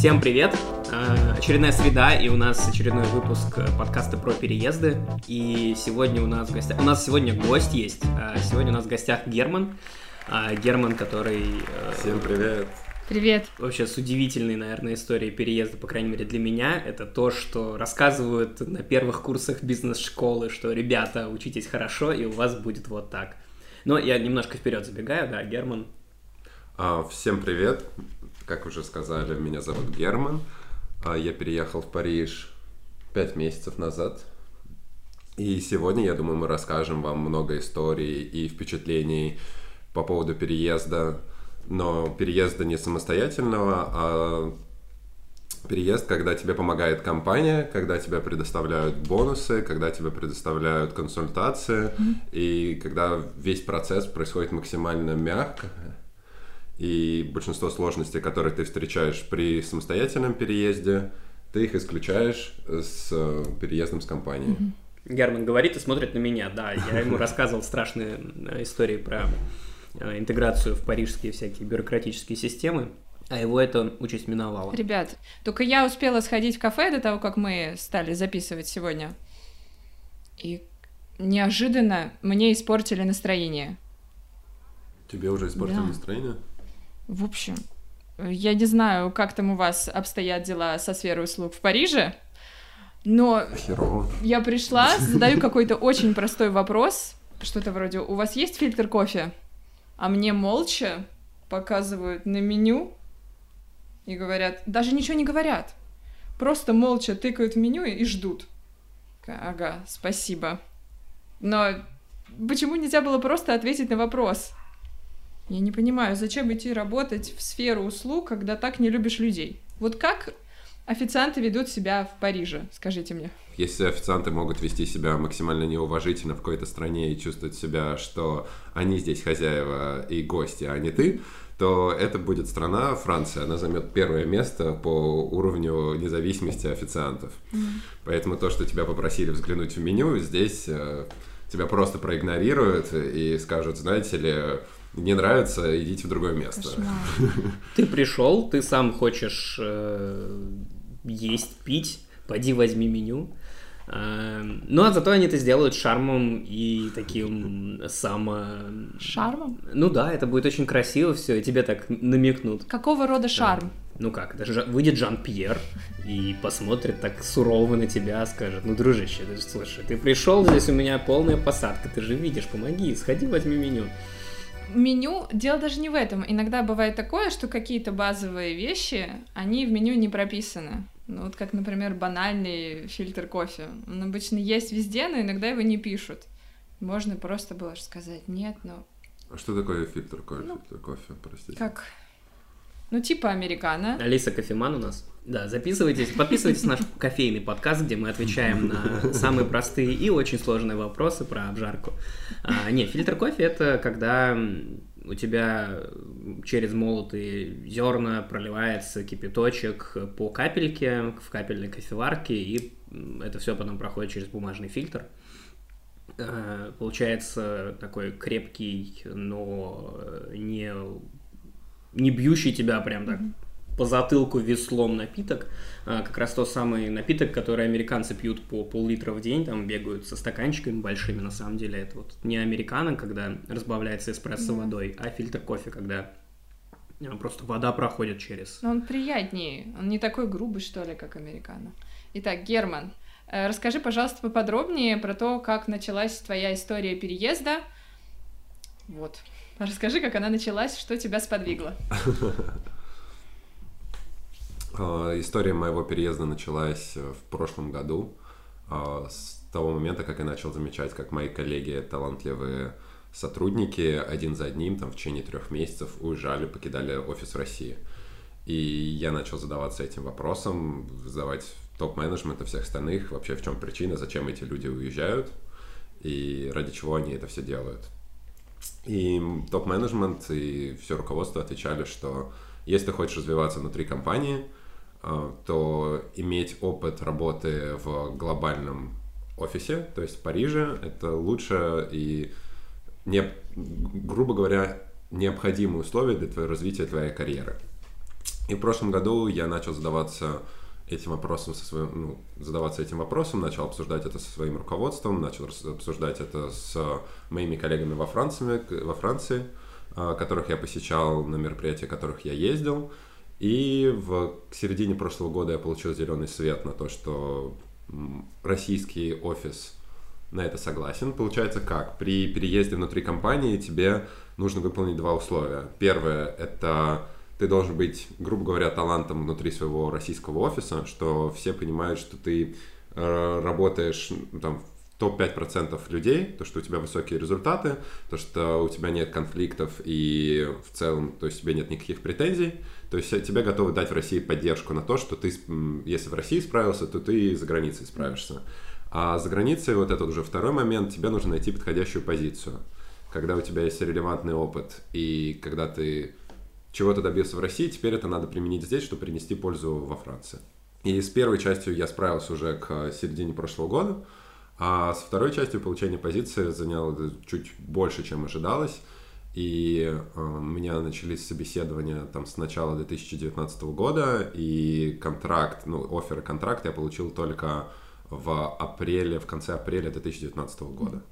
Всем привет! Э, очередная среда, и у нас очередной выпуск подкаста про переезды. И сегодня у нас в гостях... У нас сегодня гость есть. Э, сегодня у нас в гостях Герман. Э, Герман, который... Всем привет! Привет. Вообще с удивительной, наверное, историей переезда, по крайней мере для меня, это то, что рассказывают на первых курсах бизнес-школы, что, ребята, учитесь хорошо, и у вас будет вот так. Но я немножко вперед забегаю, да, Герман. А, всем привет. Как уже сказали, меня зовут Герман. А, я переехал в Париж пять месяцев назад. И сегодня, я думаю, мы расскажем вам много историй и впечатлений по поводу переезда но переезда не самостоятельного, а переезд, когда тебе помогает компания, когда тебе предоставляют бонусы, когда тебе предоставляют консультации, mm-hmm. и когда весь процесс происходит максимально мягко. И большинство сложностей, которые ты встречаешь при самостоятельном переезде, ты их исключаешь с э, переездом с компанией. Mm-hmm. Герман говорит и смотрит на меня, да. Я ему рассказывал страшные э, истории про Э, интеграцию в парижские всякие бюрократические системы, а его это участь миновала. Ребят, только я успела сходить в кафе до того, как мы стали записывать сегодня. И неожиданно мне испортили настроение. Тебе уже испортили да. настроение? В общем, я не знаю, как там у вас обстоят дела со сферой услуг в Париже, но Херово. я пришла, задаю какой-то очень простой вопрос, что-то вроде «У вас есть фильтр кофе?» а мне молча показывают на меню и говорят, даже ничего не говорят, просто молча тыкают в меню и, ждут. Ага, спасибо. Но почему нельзя было просто ответить на вопрос? Я не понимаю, зачем идти работать в сферу услуг, когда так не любишь людей? Вот как официанты ведут себя в Париже, скажите мне? Если официанты могут вести себя максимально неуважительно в какой-то стране и чувствовать себя, что они здесь хозяева и гости, а не ты, то это будет страна Франция. Она займет первое место по уровню независимости официантов. Mm. Поэтому то, что тебя попросили взглянуть в меню, здесь э, тебя просто проигнорируют и скажут, знаете ли, не нравится, идите в другое место. Кошмар. Ты пришел, ты сам хочешь э, есть, пить, пойди возьми меню. Эм, ну, а зато они это сделают шармом и таким само... Шармом? Ну да, это будет очень красиво все, и тебе так намекнут. Какого рода шарм? Ну как, даже выйдет Жан-Пьер и посмотрит так сурово на тебя, скажет, ну, дружище, ты, слушай, ты пришел, здесь у меня полная посадка, ты же видишь, помоги, сходи, возьми меню меню, дело даже не в этом. Иногда бывает такое, что какие-то базовые вещи, они в меню не прописаны. Ну, вот как, например, банальный фильтр кофе. Он обычно есть везде, но иногда его не пишут. Можно просто было сказать нет, но... А что такое фильтр кофе? Ну, фильтр кофе, простите. Как? Ну, типа американо. Алиса кофеман у нас. Да, записывайтесь, подписывайтесь на наш кофейный подкаст, где мы отвечаем на самые простые и очень сложные вопросы про обжарку. А, не, фильтр кофе это когда у тебя через молотые зерна проливается кипяточек по капельке в капельной кофеварке, и это все потом проходит через бумажный фильтр. А, получается такой крепкий, но не, не бьющий тебя прям так по затылку веслом напиток. А, как раз тот самый напиток, который американцы пьют по пол-литра в день, там бегают со стаканчиками большими, на самом деле. Это вот не американо, когда разбавляется эспрессо да. водой, а фильтр кофе, когда а, просто вода проходит через. Но он приятнее, он не такой грубый, что ли, как американо. Итак, Герман, э, расскажи, пожалуйста, поподробнее про то, как началась твоя история переезда. Вот. Расскажи, как она началась, что тебя сподвигло. А, история моего переезда началась э, в прошлом году, а, с того момента, как я начал замечать, как мои коллеги, талантливые сотрудники, один за одним, там, в течение трех месяцев уезжали, покидали офис России. И я начал задаваться этим вопросом, задавать топ-менеджмента всех остальных, вообще в чем причина, зачем эти люди уезжают и ради чего они это все делают. И топ-менеджмент и все руководство отвечали, что если ты хочешь развиваться внутри компании – а, то иметь опыт работы в глобальном офисе, то есть в Париже, это лучше и, не, грубо говоря, необходимые условия для твоего развития твоей карьеры. И в прошлом году я начал задаваться этим вопросом со своим, ну, задаваться этим вопросом, начал обсуждать это со своим руководством, начал обсуждать это с моими коллегами во Франции, во Франции, а, которых я посещал, на мероприятия которых я ездил. И в середине прошлого года я получил зеленый свет на то, что российский офис на это согласен. Получается как? При переезде внутри компании тебе нужно выполнить два условия. Первое — это ты должен быть, грубо говоря, талантом внутри своего российского офиса, что все понимают, что ты э, работаешь там, в топ-5% людей, то, что у тебя высокие результаты, то, что у тебя нет конфликтов и в целом, то есть у тебя нет никаких претензий, то есть тебе готовы дать в России поддержку на то, что ты, если в России справился, то ты за границей справишься. А за границей, вот этот уже второй момент, тебе нужно найти подходящую позицию. Когда у тебя есть релевантный опыт, и когда ты чего-то добился в России, теперь это надо применить здесь, чтобы принести пользу во Франции. И с первой частью я справился уже к середине прошлого года, а с второй частью получения позиции занял чуть больше, чем ожидалось. И э, у меня начались собеседования там с начала 2019 года, и контракт, ну, офер контракт я получил только в апреле, в конце апреля 2019 года.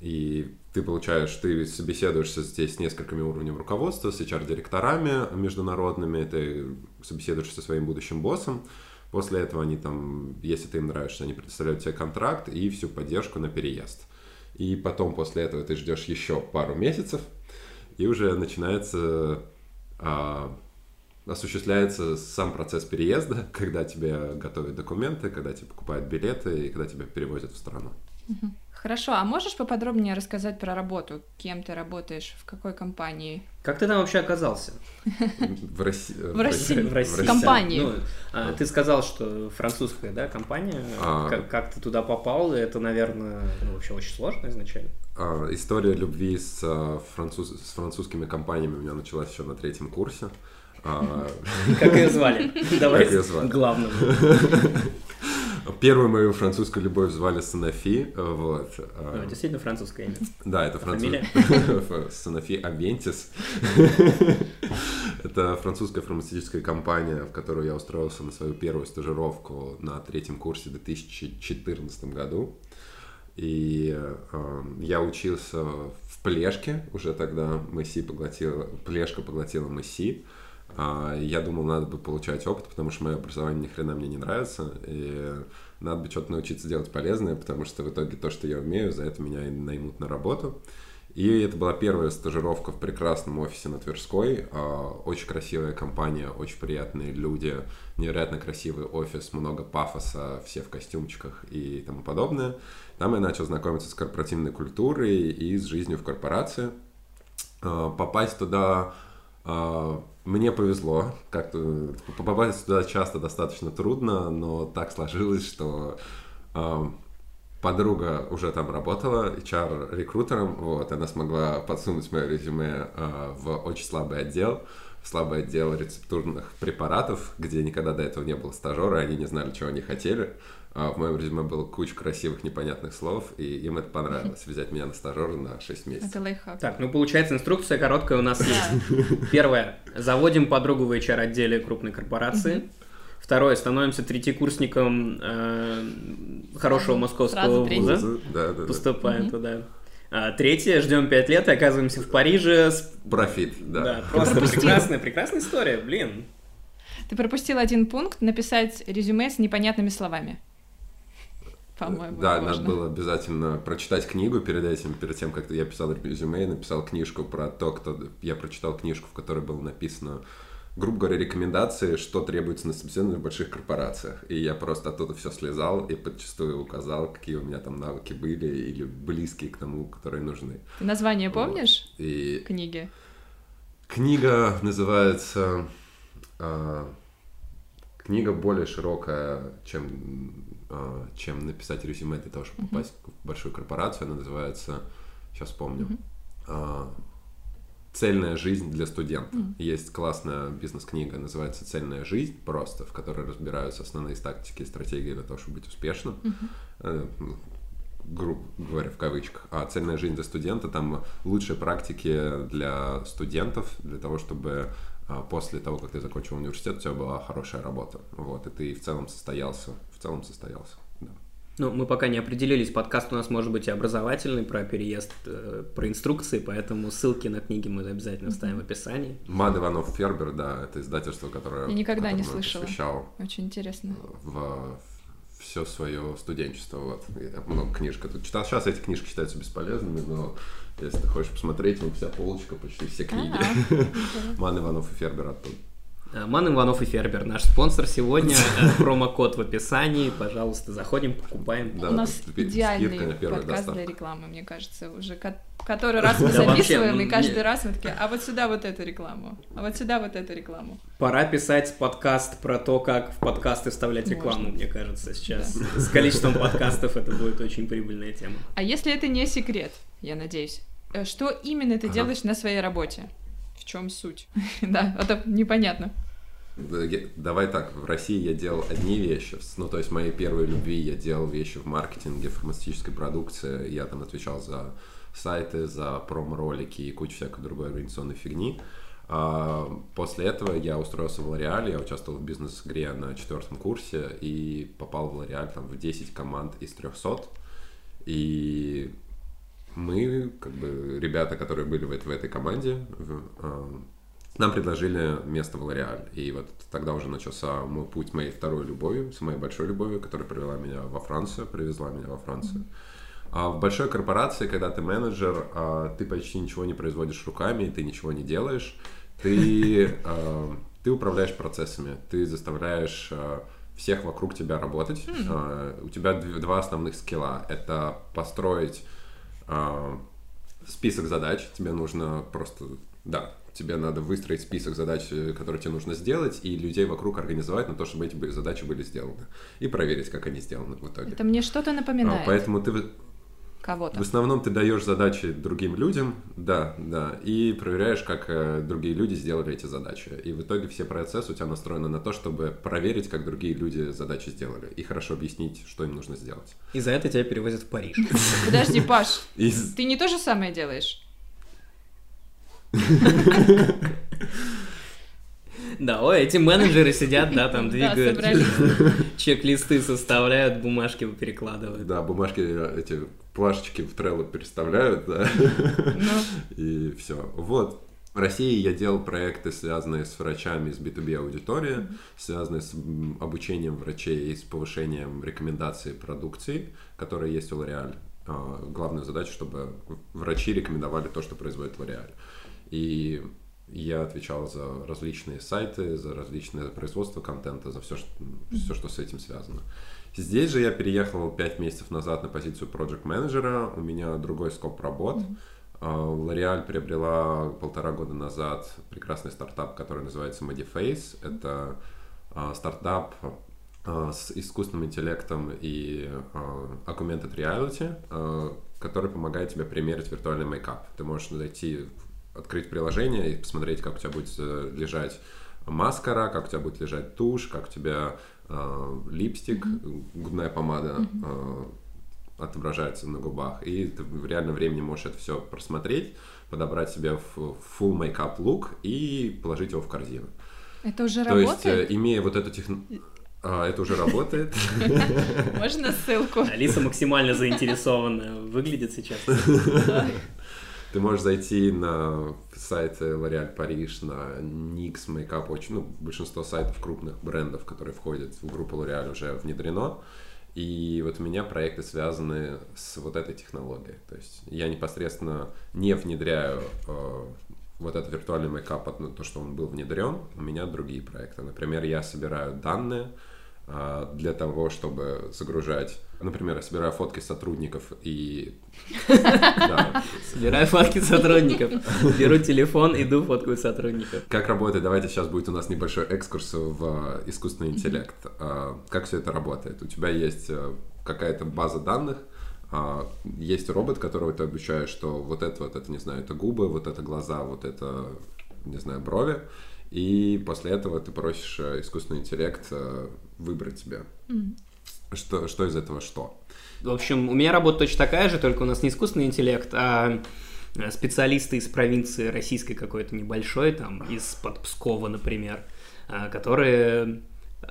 И ты получаешь, ты собеседуешься здесь с несколькими уровнями руководства, с HR-директорами международными, ты собеседуешься со своим будущим боссом. После этого они там, если ты им нравишься, они предоставляют тебе контракт и всю поддержку на переезд. И потом после этого ты ждешь еще пару месяцев, и уже начинается а, осуществляется сам процесс переезда, когда тебе готовят документы, когда тебе покупают билеты и когда тебя перевозят в страну. Хорошо, а можешь поподробнее рассказать про работу? Кем ты работаешь, в какой компании? Как ты там вообще оказался? В России. В России. В. Компании. Ну, а, ты сказал, что французская, да, компания. А... Как, ты туда попал? Это, наверное, ну, вообще очень сложно изначально. А, история любви с, француз... с французскими компаниями у меня началась еще на третьем курсе. Как ее звали? Давай главным. Первую мою французскую любовь звали Санафи, вот. Ну, действительно французское имя. Да, это французское. Санафи Авентис. Это французская фармацевтическая компания, в которую я устроился на свою первую стажировку на третьем курсе в 2014 году. И э, я учился в Плешке, уже тогда Месси поглотила, Плешка поглотила Месси. А, я думал, надо бы получать опыт, потому что мое образование ни хрена мне не нравится, и надо бы что-то научиться делать полезное, потому что в итоге то, что я умею, за это меня и наймут на работу. И это была первая стажировка в прекрасном офисе на Тверской. А, очень красивая компания, очень приятные люди, невероятно красивый офис, много пафоса, все в костюмчиках и тому подобное. Там я начал знакомиться с корпоративной культурой и с жизнью в корпорации. А, попасть туда мне повезло, как-то попасть туда часто достаточно трудно, но так сложилось, что э, подруга уже там работала HR-рекрутером, вот, она смогла подсунуть мое резюме э, в очень слабый отдел, слабый отдел рецептурных препаратов, где никогда до этого не было стажера, они не знали, чего они хотели. А в моем резюме было куча красивых непонятных слов, и им это понравилось, взять меня на стажера на 6 месяцев. Это лайфхак. Так, ну получается, инструкция короткая у нас есть. Первое. Заводим подругу в HR-отделе крупной корпорации. Второе, становимся третьекурсником э, хорошего московского вуза. Да, да, Поступаем туда. А, третье, ждем пять лет и оказываемся в Париже. С... Профит, да. Да, просто прекрасная, прекрасная история, блин. Ты пропустил один пункт, написать резюме с непонятными словами по-моему. Да, можно. надо было обязательно прочитать книгу перед этим, перед тем, как я писал резюме, я написал книжку про то, кто... Я прочитал книжку, в которой было написано, грубо говоря, рекомендации, что требуется на собеседовании в больших корпорациях. И я просто оттуда все слезал и подчастую указал, какие у меня там навыки были или близкие к тому, которые нужны. Ты название помнишь вот. и... книги? Книга называется... Э, книга более широкая, чем а, чем написать резюме для того, чтобы uh-huh. попасть в большую корпорацию. Она называется, сейчас помню, uh-huh. «Цельная жизнь для студента». Uh-huh. Есть классная бизнес-книга, называется «Цельная жизнь» просто, в которой разбираются основные тактики и стратегии для того, чтобы быть успешным. Uh-huh грубо говоря, в кавычках, а цельная жизнь для студента, там лучшие практики для студентов, для того, чтобы а, после того, как ты закончил университет, у тебя была хорошая работа. Вот, и ты в целом состоялся. В целом состоялся. Ну, мы пока не определились, подкаст у нас может быть и образовательный про переезд, э, про инструкции, поэтому ссылки на книги мы обязательно вставим в описании. Мад Иванов Фербер, да, это издательство, которое... Я никогда не слышала. Очень интересно. в все свое студенчество. Вот. Я много книжек тут читал. Сейчас эти книжки считаются бесполезными, но если ты хочешь посмотреть, ну, вся полочка, почти все книги. А, Ман Иванов и Фербер оттуда. А, Ман Иванов и Фербер, наш спонсор сегодня. Э, Промокод в описании. Пожалуйста, заходим, покупаем. Да, У нас идеальный подкаст для рекламы, мне кажется, уже ко- который раз мы записываем, и ну, каждый раз мы такие, а вот сюда вот эту рекламу, а вот сюда вот эту рекламу. Пора писать подкаст про то, как в подкасты вставлять рекламу, мне кажется, сейчас. С количеством подкастов это будет очень прибыльная тема. А если это не секрет, я надеюсь, э, что именно ты делаешь на своей работе? В чем суть? Да, это непонятно. Давай так, в России я делал одни вещи, ну, то есть моей первой любви я делал вещи в маркетинге, фармацевтической продукции, я там отвечал за сайты, за промо-ролики и кучу всякой другой организационной фигни. А после этого я устроился в Лореаль, я участвовал в бизнес-игре на четвертом курсе и попал в Лореаль там в 10 команд из 300. И мы, как бы, ребята, которые были в, в этой команде, в- а, нам предложили место в Лореаль. И вот тогда уже начался мой путь моей второй любовью, с моей большой любовью, которая привела меня во Францию, привезла меня во Францию. А в большой корпорации, когда ты менеджер, а, ты почти ничего не производишь руками, ты ничего не делаешь, ты, а, ты управляешь процессами, ты заставляешь а, всех вокруг тебя работать. А, У тебя дв- два основных скилла. Это построить список задач. Тебе нужно просто, да, тебе надо выстроить список задач, э, которые тебе нужно сделать, и людей вокруг организовать на то, чтобы эти задачи были сделаны. И проверить, как они сделаны в итоге. Это мне что-то А, напоминает Поэтому ты кого-то. в основном ты даешь задачи другим людям, да, да, и проверяешь, как э, другие люди сделали эти задачи. И в итоге все процессы у тебя настроены на то, чтобы проверить, как другие люди задачи сделали, и хорошо объяснить, что им нужно сделать. И за это тебя перевозят в Париж. Подожди, Паш, ты не то же самое делаешь? Да, ой, эти менеджеры сидят, да, там двигают, чек-листы составляют, бумажки перекладывают. да, бумажки, э, эти плашечки в Trello переставляют, да, Ну, и все. Вот. В России я делал проекты, связанные с врачами из B2B аудитории, связанные с обучением врачей и с повышением рекомендаций продукции, которые есть у L'Oreal. А, Главная задача, чтобы врачи рекомендовали то, что производит L'Oreal. И я отвечал за различные сайты, за различное производство контента, за все, что, все, что с этим связано. Здесь же я переехал 5 месяцев назад на позицию проект менеджера у меня другой скоп работ. L'Oreal приобрела полтора года назад прекрасный стартап, который называется Modiface. Это а, стартап а, с искусственным интеллектом и augmented reality, который помогает тебе примерить виртуальный мейкап. Ты можешь зайти, открыть приложение и посмотреть, как у тебя будет э, лежать маскара, как у тебя будет лежать тушь, как у тебя а, липстик, губная помада а, отображается на губах. И ты в реальном времени можешь это все просмотреть, подобрать себе full makeup look и положить его в корзину. это уже То есть, э, работает? имея вот эту технологию... это уже работает. Можно ссылку? Алиса максимально заинтересованная выглядит сейчас. Ты можешь зайти на сайты L'Oréal Париж, на NYX, Makeup, очень, ну, большинство сайтов крупных брендов, которые входят в группу L'Oréal, уже внедрено. И вот у меня проекты связаны с вот этой технологией. То есть я непосредственно не внедряю э, вот этот виртуальный мейкап, то, что он был внедрен. У меня другие проекты. Например, я собираю данные для того, чтобы загружать. Например, я собираю фотки сотрудников и Собираю фотки сотрудников. Беру телефон, иду фоткаю сотрудников. Как работает? Давайте сейчас будет у нас небольшой экскурс в э, искусственный интеллект. А, Как все это работает? У тебя есть э, какая-то база данных, а, есть робот, которого ты обучаешь, что вот это, вот это, не знаю, это губы, вот это глаза, вот это, не знаю, брови. И после этого ты просишь э, искусственный интеллект э, выбрать тебе, что, что из этого что. В общем, у меня работа точно такая же, только у нас не искусственный интеллект, а э, специалисты из провинции российской какой-то небольшой, там, из-под Пскова, например, э, которые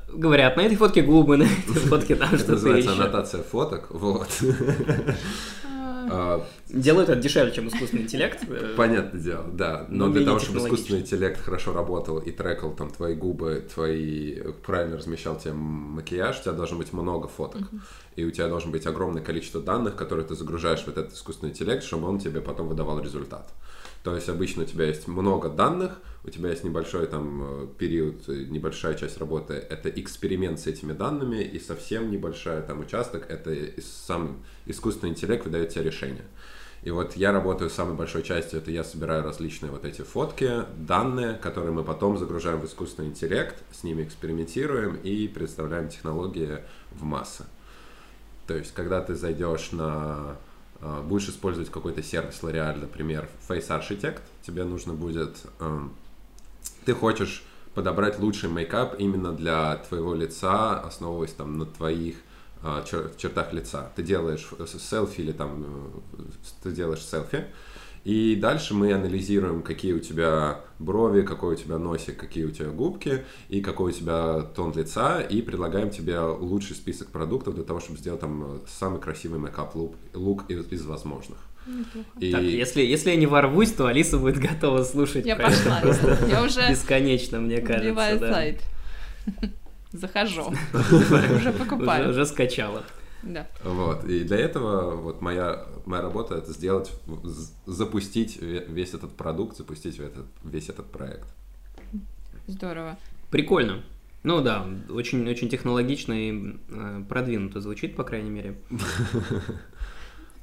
говорят, на этой фотке губы, на этой фотке там что-то Называется еще. аннотация фоток, вот. А, Делают это дешевле, чем искусственный интеллект. э, Понятное дело, да. Но Но для того, чтобы искусственный интеллект хорошо работал и трекал там твои губы, твои правильно размещал тебе макияж, у тебя должно быть много фоток. И у тебя должно быть огромное количество данных, которые ты загружаешь в этот искусственный интеллект, чтобы он тебе потом выдавал результат. То есть обычно у тебя есть много данных, у тебя есть небольшой там э, период, э, небольшая часть работы, это эксперимент с этими данными, и совсем небольшая там участок, это сам искусственный интеллект выдает тебе решение. И вот я работаю самой большой частью, это я собираю различные вот эти фотки, данные, которые мы потом загружаем в искусственный интеллект, с ними экспериментируем и представляем технологии в массы. То есть, когда ты зайдешь на... э, Будешь использовать какой-то сервис L'Oreal, например, Face Architect, тебе нужно будет... эм, Ты хочешь подобрать лучший мейкап именно для твоего лица, основываясь там на твоих э, чер- чертах лица. Ты делаешь селфи или там э, ты делаешь селфи, и дальше мы анализируем, какие у тебя брови, какой у тебя носик, какие у тебя губки и какой у тебя тон лица, и предлагаем тебе лучший список продуктов для того, чтобы сделать там э, самый красивый makeup look look из, из возможных. И Так, если, если я не ворвусь, то Алиса будет готова слушать Я пошла. просто Я уже бесконечно, мне кажется. да. сайт. Захожу. Уже Уже, покупаю. уже скачала. Да. Вот. И для этого вот моя, моя работа это сделать, запустить ве- весь этот продукт, запустить весь этот, весь этот проект. Здорово. Прикольно. Ну да, очень, очень технологично и э, продвинуто звучит, по крайней мере.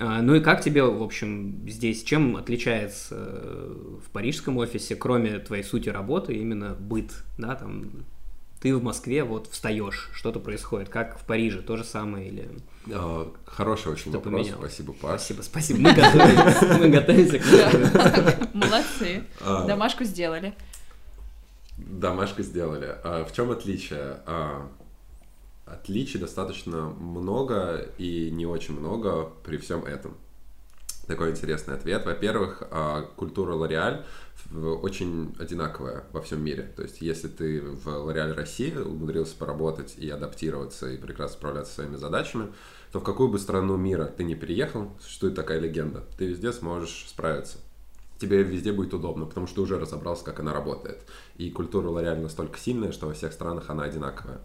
А, Ну и как тебе, в общем, здесь, чем отличается э, в парижском офисе, кроме твоей сути работы, именно быт, да, там, ты в Москве вот встаешь, что-то происходит, как в Париже, то же самое или... А, Хороший очень вопрос, поменялось? спасибо, Паш. Спасибо, спасибо, мы готовимся, мы готовимся к. Молодцы. А, Домашку сделали. Домашку сделали. А в чем отличие? Отличий достаточно много и не очень много при всем этом. Такой интересный ответ. Во-первых, а, культура в- очень одинаковая во всем мире. То есть, если ты в L'Oreal России умудрился поработать и адаптироваться и прекрасно справляться со своими задачами, то в какую бы страну мира ты не переехал, существует такая легенда, ты везде сможешь справиться тебе везде будет удобно, потому что ты уже разобрался, как она работает. И культура L'Oreal настолько сильная, что во всех странах она одинаковая.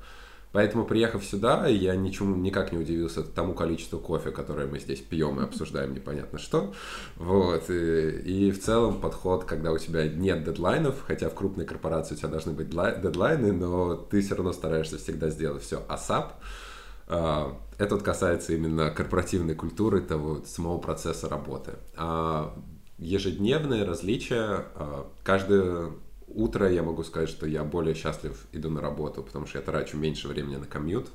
Поэтому, приехав сюда, я ничему никак не удивился тому количеству кофе, которое мы здесь пьем и обсуждаем непонятно что. Вот. И, и в целом подход, когда у тебя нет дедлайнов, хотя в крупной корпорации у тебя должны быть дла- дедлайны, но ты все равно стараешься всегда сделать все ASAP. А, Это вот касается именно корпоративной культуры, того самого процесса работы. А ежедневные различия. а, Каждое утро я могу сказать, что я более счастлив иду на работу, потому что я трачу меньше времени на комьют.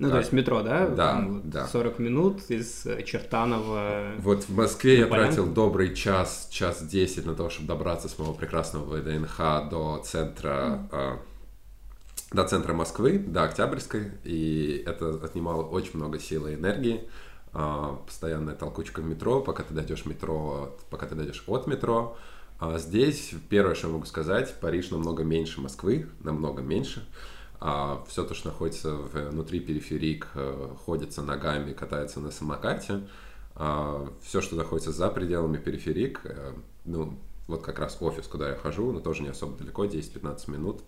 Ну, то Да. есть метро, да? Да, Там да. 40 минут из э, Чертанова. Вот в Москве я Полянку? тратил добрый час, час десять на то, чтобы добраться с моего прекрасного ВДНХ до центра, а, до центра Москвы, до Октябрьской, и это отнимало очень много сил и энергии. А, Постоянная толкучка в метро, пока ты дойдешь метро, пока ты дойдешь от метро. А здесь первое, что я могу сказать, Париж намного меньше Москвы, намного меньше. все то, что находится внутри периферик, э, ходится ногами, катается на самокате. все, что находится за пределами периферик, э, ну, вот как раз офис, куда я хожу, но тоже не особо далеко, 10-15 минут.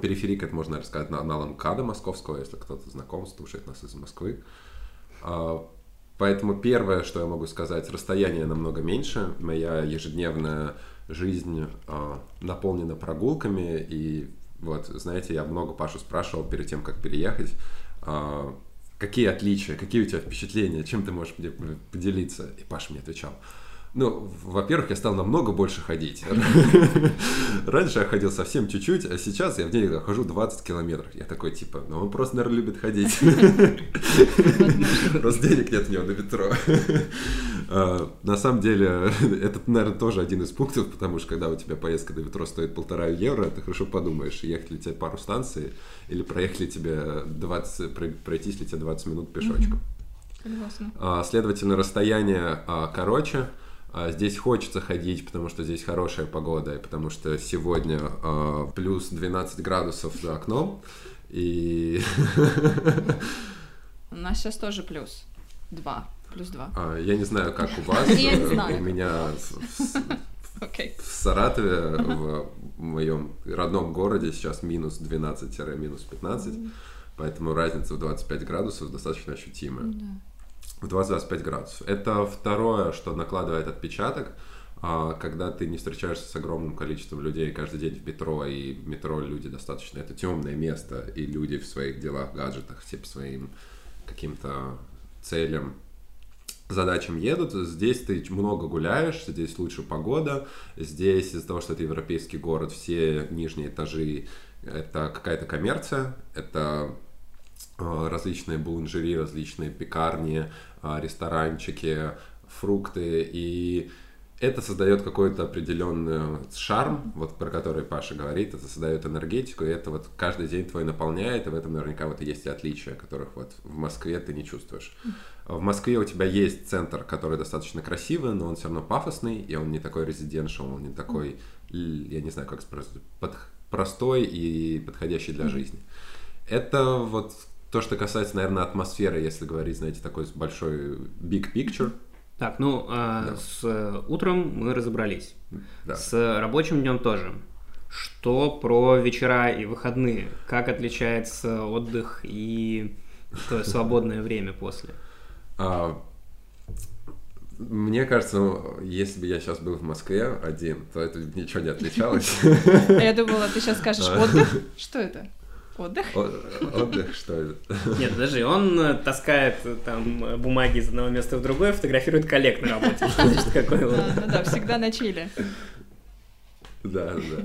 Периферик, это можно рассказать на аналом МКАДа московского, если кто-то знаком, слушает нас из Москвы. А, Поэтому первое, что я могу сказать, расстояние намного меньше. Моя ежедневная жизнь а, наполнена прогулками. И вот, знаете, я много Пашу спрашивал перед тем, как переехать, а, какие отличия, какие у тебя впечатления, чем ты можешь поде- поделиться. И Паша мне отвечал. Ну, во-первых, я стал намного больше ходить. Раньше я ходил совсем чуть-чуть, а сейчас я в день хожу 20 километров. Я такой, типа, ну он просто, наверное, любит ходить. Просто денег нет у него на метро. А, На самом деле, это, наверное, тоже один из пунктов, потому что когда у тебя поездка до метро стоит полтора евро, ты хорошо подумаешь, ехать ли тебе пару станций или проехать ли тебе 20, прой- пройтись ли тебе 20 минут пешочком. Согласна. А, Следовательно, расстояние а, короче, здесь хочется ходить, потому что здесь хорошая погода, и потому что сегодня а, плюс 12 градусов за окном. И У нас сейчас тоже плюс два. Плюс два. а, я не знаю, как у вас. Я не э, знаю. У меня в- Саратове, в моем родном городе, сейчас минус 12-минус 15, поэтому разница в 25 градусов достаточно ощутимая. В 20-25 градусов. Это второе, что накладывает отпечаток, а, когда ты не встречаешься с огромным количеством людей каждый день в метро, и метро люди достаточно, это темное место, и люди в своих делах, гаджетах, все по своим каким-то целям, задачам едут. Здесь ты много гуляешь, здесь лучше погода. Здесь из-за того, что это европейский город, все нижние этажи это какая-то коммерция, это различные буланжери, различные пекарни, э, ресторанчики, фрукты, и это создает какой-то определенный шарм, вот про который Паша говорит, это создает энергетику, и это вот каждый день твой наполняет, и в этом наверняка вот и есть и отличия, которых вот в Москве ты не чувствуешь. В Москве у тебя есть центр, который достаточно красивый, но он все равно пафосный, и он не такой резиденшал, он не такой, я не знаю, как сказать, под- простой и подходящий для жизни. Это вот то, что касается, наверное, атмосферы, если говорить, знаете, такой большой big picture. Так, ну, а, Да. с э, утром мы разобрались. Да. С рабочим днем тоже. Что про вечера и выходные? Как отличается отдых и то свободное время после? А, Мне кажется, ну, если бы я сейчас был в Москве один, то это ничего не отличалось. А Я думала, ты сейчас скажешь отдых. Что это? Отдых? О- Отдых, что это? Нет, подожди, он э, таскает э, там бумаги из одного места в другое, фотографирует коллег на работе. Значит, какой он. Да, ну да, всегда на чиле. Да, да.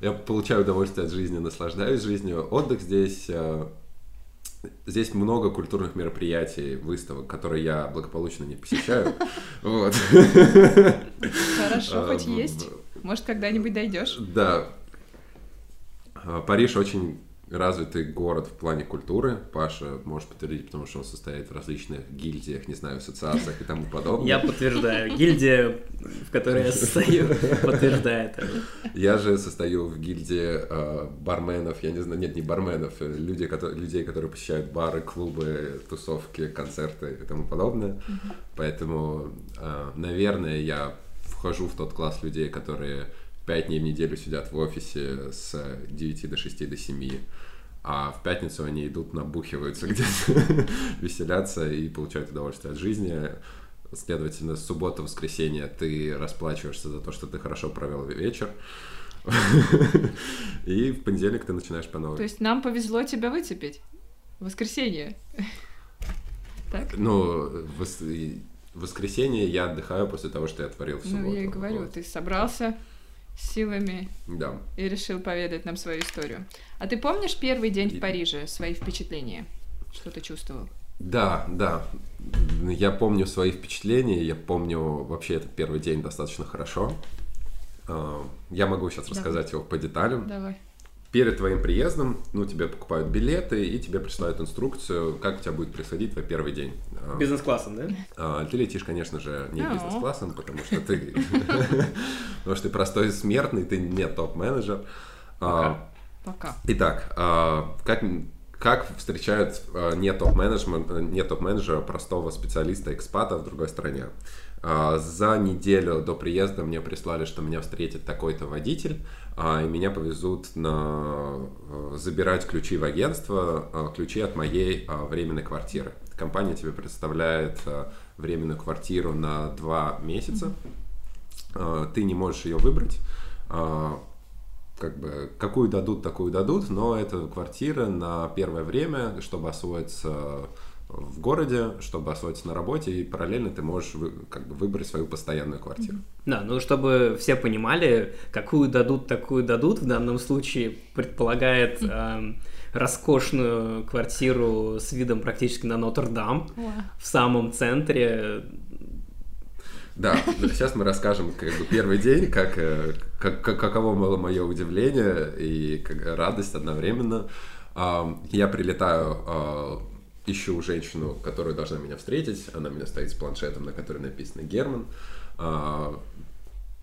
Я получаю удовольствие от жизни, наслаждаюсь жизнью. Отдых здесь... э, Здесь много культурных мероприятий, выставок, которые я благополучно не посещаю. Вот. Хорошо, хоть есть. Может, когда-нибудь дойдешь? Да. Париж очень развитый город в плане культуры. Паша может подтвердить, потому что он состоит в различных гильдиях, не знаю, ассоциациях и тому подобное. Я подтверждаю. Гильдия, в которой я состою, подтверждает это. Я же состою в гильдии э, барменов, я не знаю, нет, не барменов, э, люди, которые, людей, которые посещают бары, клубы, тусовки, концерты и тому подобное. Поэтому, э, наверное, я вхожу в тот класс людей, которые пять дней в неделю сидят в офисе с 9 до 6 до 7, а в пятницу они идут, набухиваются где-то, веселятся и получают удовольствие от жизни. Следовательно, суббота, воскресенье ты расплачиваешься за то, что ты хорошо провел вечер. И в понедельник ты начинаешь по новой. То есть нам повезло тебя выцепить. В воскресенье. Так? Ну, в воскресенье я отдыхаю после того, что я творил в субботу. Ну, я и говорю, ты собрался силами Да. и решил поведать нам свою историю. А ты помнишь первый день в Париже, свои впечатления? Что ты чувствовал? Да, да. Я помню свои впечатления, я помню вообще этот первый день достаточно хорошо. А, Я могу сейчас Давай. рассказать его по деталям. Давай. Перед твоим приездом, ну, тебе покупают билеты и тебе присылают инструкцию, как у тебя будет происходить твой первый день. А, Бизнес-классом, да? а, Ты летишь, конечно же, не Ау. бизнес-классом, потому что ты потому что ты простой смертный, ты не топ-менеджер. А, Пока. Итак, как, как встречают а, не топ-менеджмент, не топ-менеджера, простого специалиста, экспата в другой стране? А, За неделю до приезда мне прислали, что меня встретит такой-то водитель, а, и меня повезут на а, забирать ключи в агентство, а, ключи от моей временной квартиры. Компания тебе представляет временную квартиру на два месяца. Ты не можешь ее выбрать. Как бы какую дадут, такую дадут, но это квартира на первое время, чтобы освоиться в городе, чтобы освоиться на работе, и параллельно ты можешь вы- как бы выбрать свою постоянную квартиру. Да, ну чтобы все понимали, какую дадут, такую дадут, в данном случае предполагает эм, роскошную квартиру с видом практически на Нотр-Дам в самом центре. Да, да, сейчас мы расскажем как бы первый день, как, э, как, как- каково было мое удивление и как радость одновременно. Я прилетаю а, ищу женщину, которая должна меня встретить. Она меня стоит с планшетом, на котором написано Герман.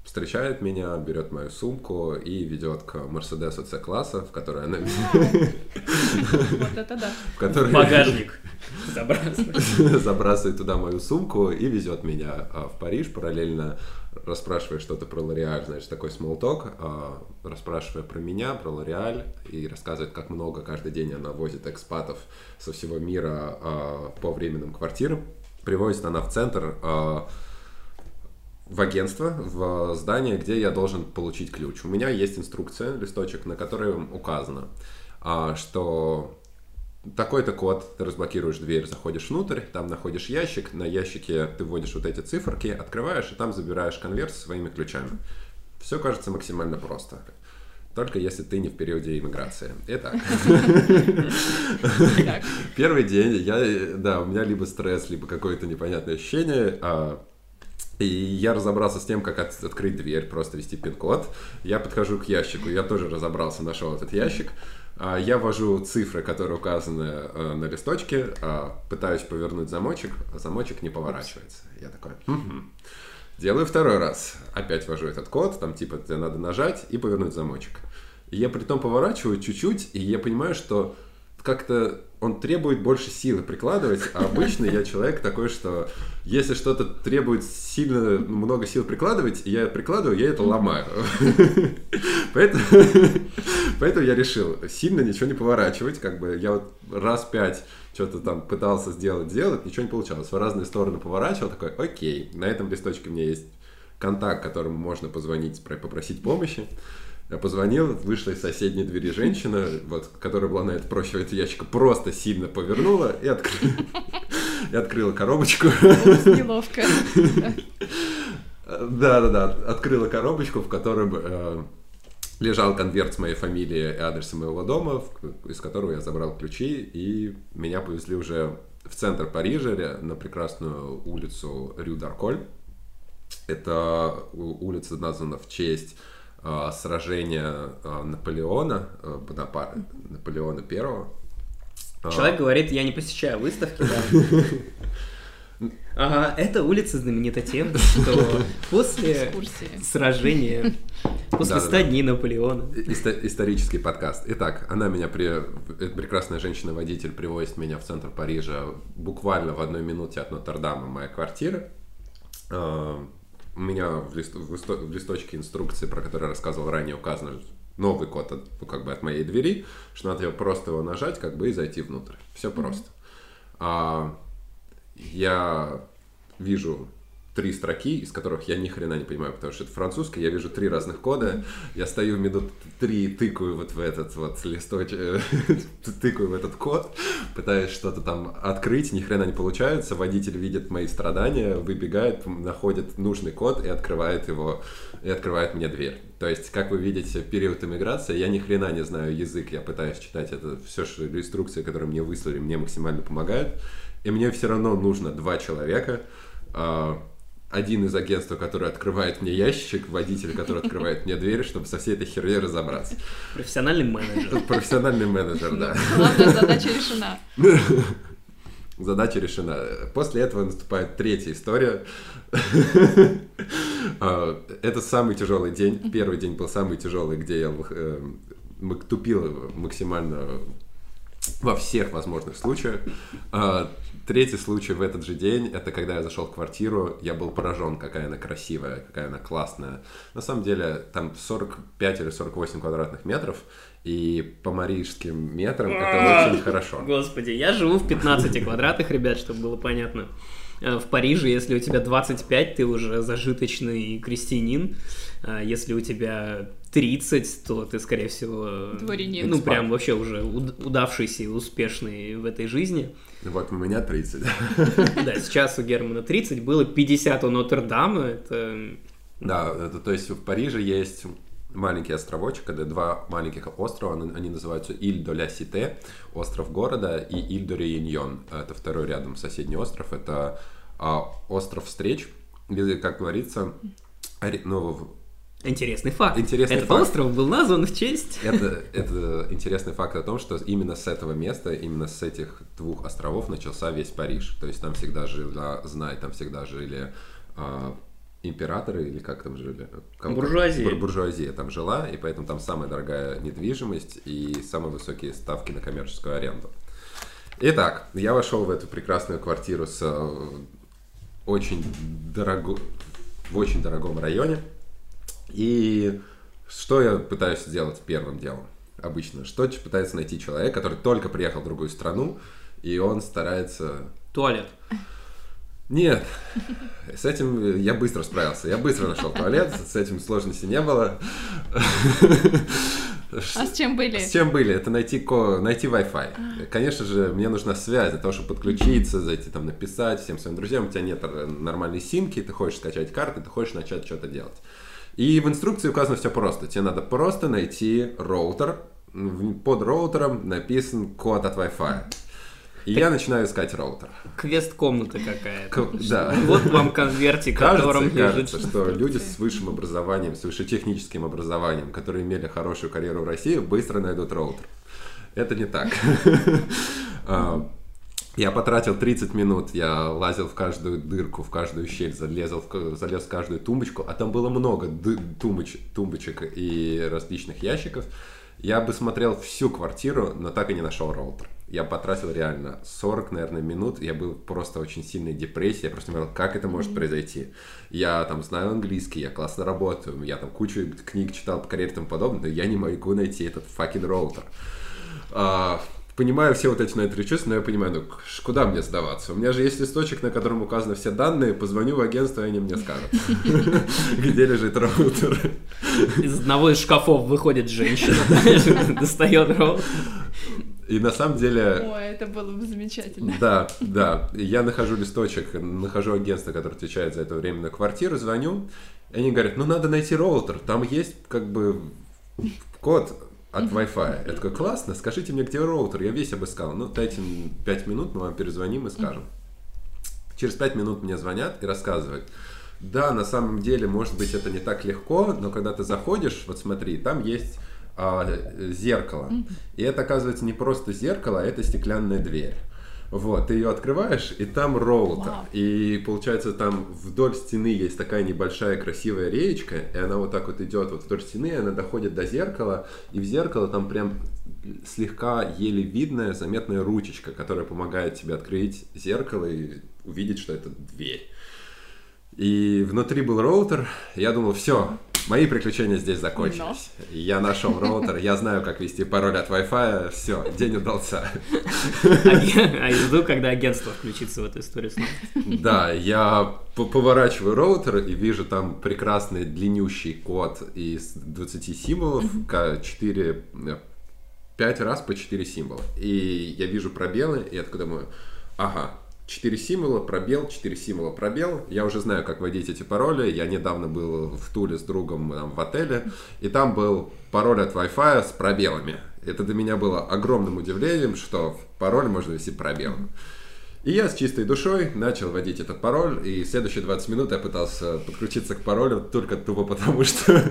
Встречает меня, берет мою сумку и ведет к Мерседесу С-класса, в которой она... Вот это да. в которой- Багажник. Забрасывает туда мою сумку и везет меня а, в Париж, параллельно расспрашивая что-то про Лореаль, значит, такой talk, а, расспрашивая про меня, про Лореаль, и рассказывает, как много каждый день она возит экспатов со всего мира а, по временным квартирам. Привозит она в центр в агентство, в здание, где я должен получить ключ. У меня есть инструкция, листочек, на котором указано, а, что такой-то код, ты разблокируешь дверь, заходишь внутрь, там находишь ящик, на ящике ты вводишь вот эти циферки, открываешь и там забираешь конверт со своими ключами. Все кажется максимально просто. Только если ты не в периоде иммиграции. Итак, Так. первый день, я, да, у меня либо стресс, либо какое-то непонятное ощущение, а, и я разобрался с тем, как от- открыть дверь, просто ввести пин-код. Я подхожу к ящику, я тоже разобрался, нашел этот ящик. А, Я ввожу цифры, которые указаны э, на листочке, а, пытаюсь повернуть замочек, а замочек не поворачивается. Я такой, «Мгм». Делаю второй раз. Опять ввожу этот код, там типа тебе надо нажать и повернуть замочек. Я при том поворачиваю чуть-чуть, и я понимаю, что как-то он требует больше силы прикладывать, а обычно я человек такой, что если что-то требует сильно много сил прикладывать, и я прикладываю, я это ломаю. Поэтому, поэтому я решил сильно ничего не поворачивать, как бы я вот раз пять что-то там пытался сделать, сделать, ничего не получалось. В разные стороны поворачивал, такой, окей, на этом листочке у меня есть контакт, которому можно позвонить, про- попросить помощи. Я позвонил, вышла из соседней двери женщина, вот, которая была на это проще этого ящика, просто сильно повернула и, откры- и открыла коробочку. Неловко. Да-да-да, открыла коробочку, в котором э, лежал конверт с моей фамилией и адресом моего дома, из которого я забрал ключи, и меня повезли уже в центр Парижа, на прекрасную улицу Рю Дарколь. Это улица названа в честь э, сражения э, Наполеона, э, Бонапарта, Наполеона Первого. А, Человек говорит, я не посещаю выставки, да. Ага, эта улица знаменита тем, что после Экскурсии. сражения, после. 100 дней Наполеона, Исто- исторический подкаст. Итак, она меня при... Эта прекрасная женщина-водитель привозит меня в центр Парижа буквально в одной минуте от Нотр-Дама моя квартира. У меня в, лист- в листо- в листочке инструкции, про которые я рассказывал ранее, указано новый код от, как бы от моей двери, что надо его просто его нажать, как бы и зайти внутрь. Все просто. А, я вижу три строки, из которых я ни хрена не понимаю, потому что это французский, я вижу три разных кода, я стою минут три, тыкаю вот в этот вот листочек, тыкаю в этот код, пытаюсь что-то там открыть, ни хрена не получается, водитель видит мои страдания, выбегает, находит нужный код и открывает его, и открывает мне дверь. То есть, как вы видите, период иммиграции я ни хрена не знаю язык, я пытаюсь читать это, все, что инструкции, которые мне выслали, мне максимально помогают, и мне все равно нужно два человека, а, один из агентства, который открывает мне ящик, водитель, который открывает мне дверь, чтобы со всей этой херней разобраться. профессиональный менеджер. Профессиональный менеджер, да. Главная задача решена. Задача решена. После этого наступает третья история. А, Это самый тяжелый день. Первый день был самый тяжелый, где я э, тупил максимально во всех возможных случаях. Третий случай в этот же день, это когда я зашел в квартиру, я был поражен, какая она красивая, какая она классная. На самом деле, там 45 или 48 квадратных метров, и по марийским метрам это очень хорошо. Господи, я живу в 15 квадратах, ребят, чтобы было понятно. Э, В Париже, если у тебя 25, ты уже зажиточный крестьянин. А Если у тебя 30, то ты, скорее всего, Дворянин. ну, прям вообще уже уд- удавшийся и успешный в этой жизни. Вот у меня 30. Да, сейчас у Германа 30, было 50 у Нотр-Дама, это... Да, это, то есть в Париже есть маленький островочек, это два маленьких острова, они, называются Иль до ля Сите, остров города, и Иль до Реюньон, это второй рядом соседний остров, это а, остров встреч, где, как говорится, ори- ну, Интересный факт. Интересный Этот факт. остров был назван в честь... Это, это интересный факт о том, что именно с этого места, именно с этих двух островов начался весь Париж. То есть там всегда жила знать, там всегда жили а, императоры или как там жили? Как- Буржуазия. бур- буржуазия там жила, и поэтому там самая дорогая недвижимость и самые высокие ставки на коммерческую аренду. Итак, я вошел в эту прекрасную квартиру с э, очень дорого... в очень дорогом районе. И что я пытаюсь сделать первым делом? Обычно, что пытается найти человек, который только приехал в другую страну, и он старается... Туалет. Нет, с этим я быстро справился. Я быстро нашел туалет, с этим сложности не было. А с чем были? С чем были? Это найти, ко... найти Wi-Fi. Конечно же, мне нужна связь для того, чтобы подключиться, зайти там написать всем своим друзьям. У тебя нет нормальной симки, ты хочешь скачать карты, ты хочешь начать что-то делать. И в инструкции указано все просто. Тебе надо просто найти роутер. Под роутером написан код от Wi-Fi. И я начинаю искать роутер. Квест-комната какая-то. К- Да. Вот вам конвертик, Кажется, котором лежит... кажется, что люди с высшим образованием, с высшетехническим образованием, которые имели хорошую карьеру в России, быстро найдут роутер. Это не так. А, Я потратил 30 минут, я лазил в каждую дырку, в каждую щель, залезал в, залез в каждую тумбочку, а там было много тумбоч- тумбочек и различных ящиков. Я бы смотрел всю квартиру, но так и не нашел роутер. Я потратил реально 40, наверное, минут. Я был просто очень сильной депрессии. Я просто понял, как это может произойти. Я там знаю английский, я классно работаю, я там кучу книг читал по карьере и тому подобное, но я не могу найти этот fucking роутер. Понимаю все вот эти на это чувства, но я понимаю, ну куда мне сдаваться? У меня же есть листочек, на котором указаны все данные, позвоню в агентство, и они мне скажут, где лежит роутер. Из одного из шкафов выходит женщина, достает роут. И на самом деле... Ой, это было бы замечательно. Да, да. Я нахожу листочек, нахожу агентство, которое отвечает за эту временную квартиру, звоню, и они говорят, ну надо найти роутер, там есть как бы код от Wi-Fi. Я такой, классно, скажите мне, где роутер? Я весь обыскал. Ну, дайте 5 минут, мы вам перезвоним и скажем. Через 5 минут мне звонят и рассказывают. Да, на самом деле, может быть, это не так легко, но когда ты заходишь, вот смотри, там есть а, зеркало. И это, оказывается, не просто зеркало, а это стеклянная дверь. Вот, ты ее открываешь, и там роутер. Вау. И получается, там вдоль стены есть такая небольшая красивая реечка, и она вот так вот идет вот вдоль стены, и она доходит до зеркала, и в зеркало там прям слегка еле видная, заметная ручечка, которая помогает тебе открыть зеркало и увидеть, что это дверь. И внутри был роутер. Я думал, все, мои приключения здесь закончились. И Я нашел роутер, я знаю, как ввести пароль от Wi-Fi. Все, день удался. А я жду, когда агентство включится в эту историю снова. Да, я поворачиваю роутер и вижу там прекрасный длиннющий код из 20 символов, 4, 5 раз по 4 символа. И я вижу пробелы, и я такой думаю, ага, 4 символа, пробел, 4 символа, пробел. Я уже знаю, как вводить эти пароли. Я недавно был в Туле с другом там, в отеле, и там был пароль от Wi-Fi с пробелами. Это для меня было огромным удивлением, что пароль можно ввести пробелом. И я с чистой душой начал вводить этот пароль, и следующие 20 минут я пытался подключиться к паролю только тупо потому, что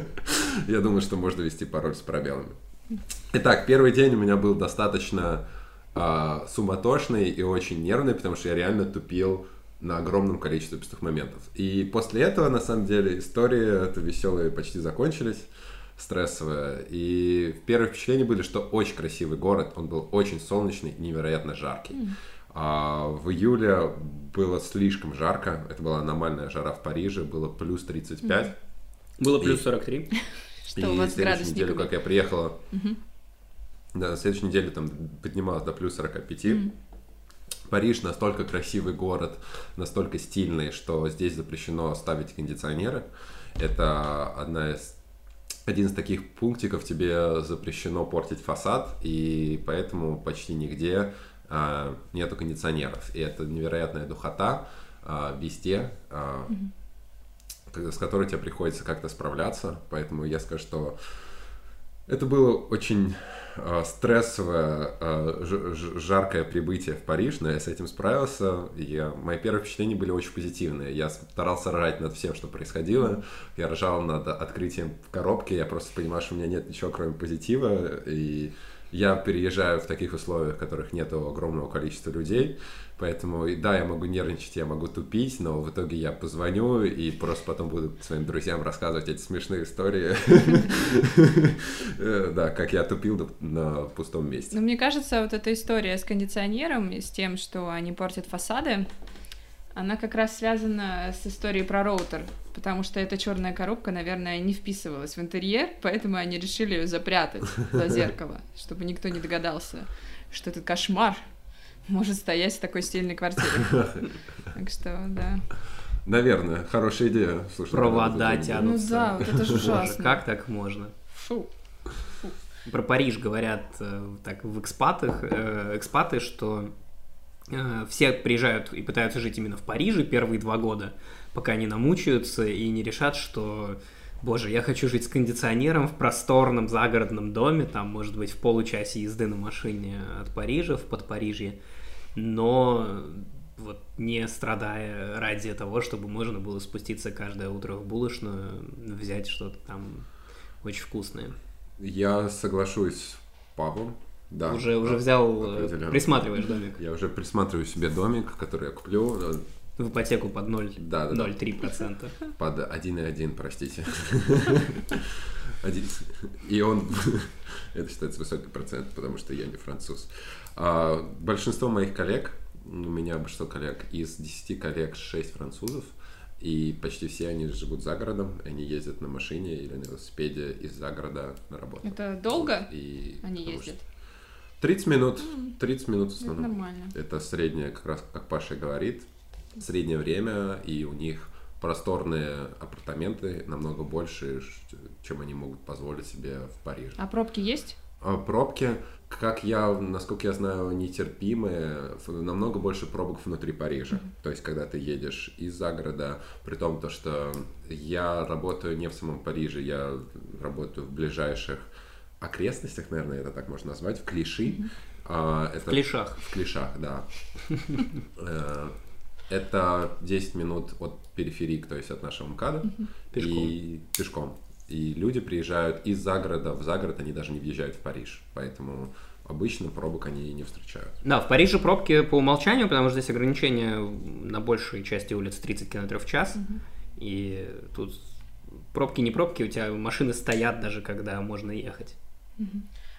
я думаю, что можно ввести пароль с пробелами. Итак, первый день у меня был достаточно а, суматошный и очень нервный, потому что я реально тупил на огромном количестве пустых моментов. И после этого, на самом деле, истории это веселые почти закончились, стрессовые. И первые впечатления были, что очень красивый город, он был очень солнечный и невероятно жаркий. А в июле было слишком жарко, это была аномальная жара в Париже, было плюс 35. Было И- плюс 43. Что и у вас следующую неделю, как я приехала, да, на следующей неделе там поднималось до плюс 45. Париж настолько красивый город, настолько стильный, что здесь запрещено ставить кондиционеры. Это одна из один из таких пунктиков тебе запрещено портить фасад, и поэтому почти нигде а, нету кондиционеров. И это невероятная духота а, везде, а, к- с которой тебе приходится как-то справляться. Поэтому я скажу, что Это было очень стрессовое, э, ж- ж- жаркое прибытие в Париж, но я с этим справился. Я, мои первые впечатления были очень позитивные. Я старался ржать над всем, что происходило. Я ржал над открытием в коробке. Я просто понимал, что у меня нет ничего, кроме позитива. И я переезжаю в таких условиях, в которых нет огромного количества людей. Поэтому, да, я могу нервничать, я могу тупить, но в итоге я позвоню и просто потом буду своим друзьям рассказывать эти смешные истории. Э, Да, как я тупил на пустом месте. Но мне кажется, вот эта история с кондиционером и с тем, что они портят фасады, она как раз связана с историей про роутер, потому что эта черная коробка, наверное, не вписывалась в интерьер, поэтому они решили ее запрятать за зеркало, чтобы никто не догадался, что этот кошмар может стоять в такой стильной квартире. Так что, да. Наверное, хорошая идея. Слушай, Провода надо будет тянут. Ну да, вот это же ужасно. как так можно? Фу. Про Париж говорят э, так в экспатах, э, экспаты, что все приезжают и пытаются жить именно в Париже первые два года, пока они намучаются и не решат, что, боже, я хочу жить с кондиционером в просторном загородном доме, там, может быть, в получасе езды на машине от Парижа в Подпарижье, но вот не страдая ради того, чтобы можно было спуститься каждое утро в булочную, взять что-то там очень вкусное. Я соглашусь с Павлом. Да. Уже, уже взял, э, присматриваешь домик Я уже присматриваю себе домик, который я куплю. э, в ипотеку под 0, Да, да, да. 0,3%. Под 1,1, простите. Один. И он... Это считается высокий процент, потому что я не француз. А, большинство моих коллег, у меня большинство коллег, из 10 коллег 6 французов, и почти все они живут за городом, они ездят на машине или на велосипеде из загорода на работу. Это долго И они потому что ездят? 30 минут, 30 минут в Это основном. нормально. Это среднее, как раз как Паша говорит, среднее время, и у них просторные апартаменты намного больше, чем они могут позволить себе в Париже. А пробки есть? А пробки, как я, насколько я знаю, нетерпимые, намного больше пробок внутри Парижа. То есть, когда ты едешь из загорода, при том, то, что я работаю не в самом Париже, я работаю в ближайших окрестностях, наверное, это так можно назвать, в Клиши. А, это В клишах. в Клишах, да. Э, Это 10 минут от периферии, то есть от нашего МКАДа. И пешком. И люди приезжают из загорода в загород, они даже не въезжают в Париж. Поэтому обычно пробок они не встречают. Да, в Париже пробки по умолчанию, потому что здесь ограничение на большей части улиц 30 км в час. И тут пробки не пробки, у тебя машины стоят даже, когда можно ехать.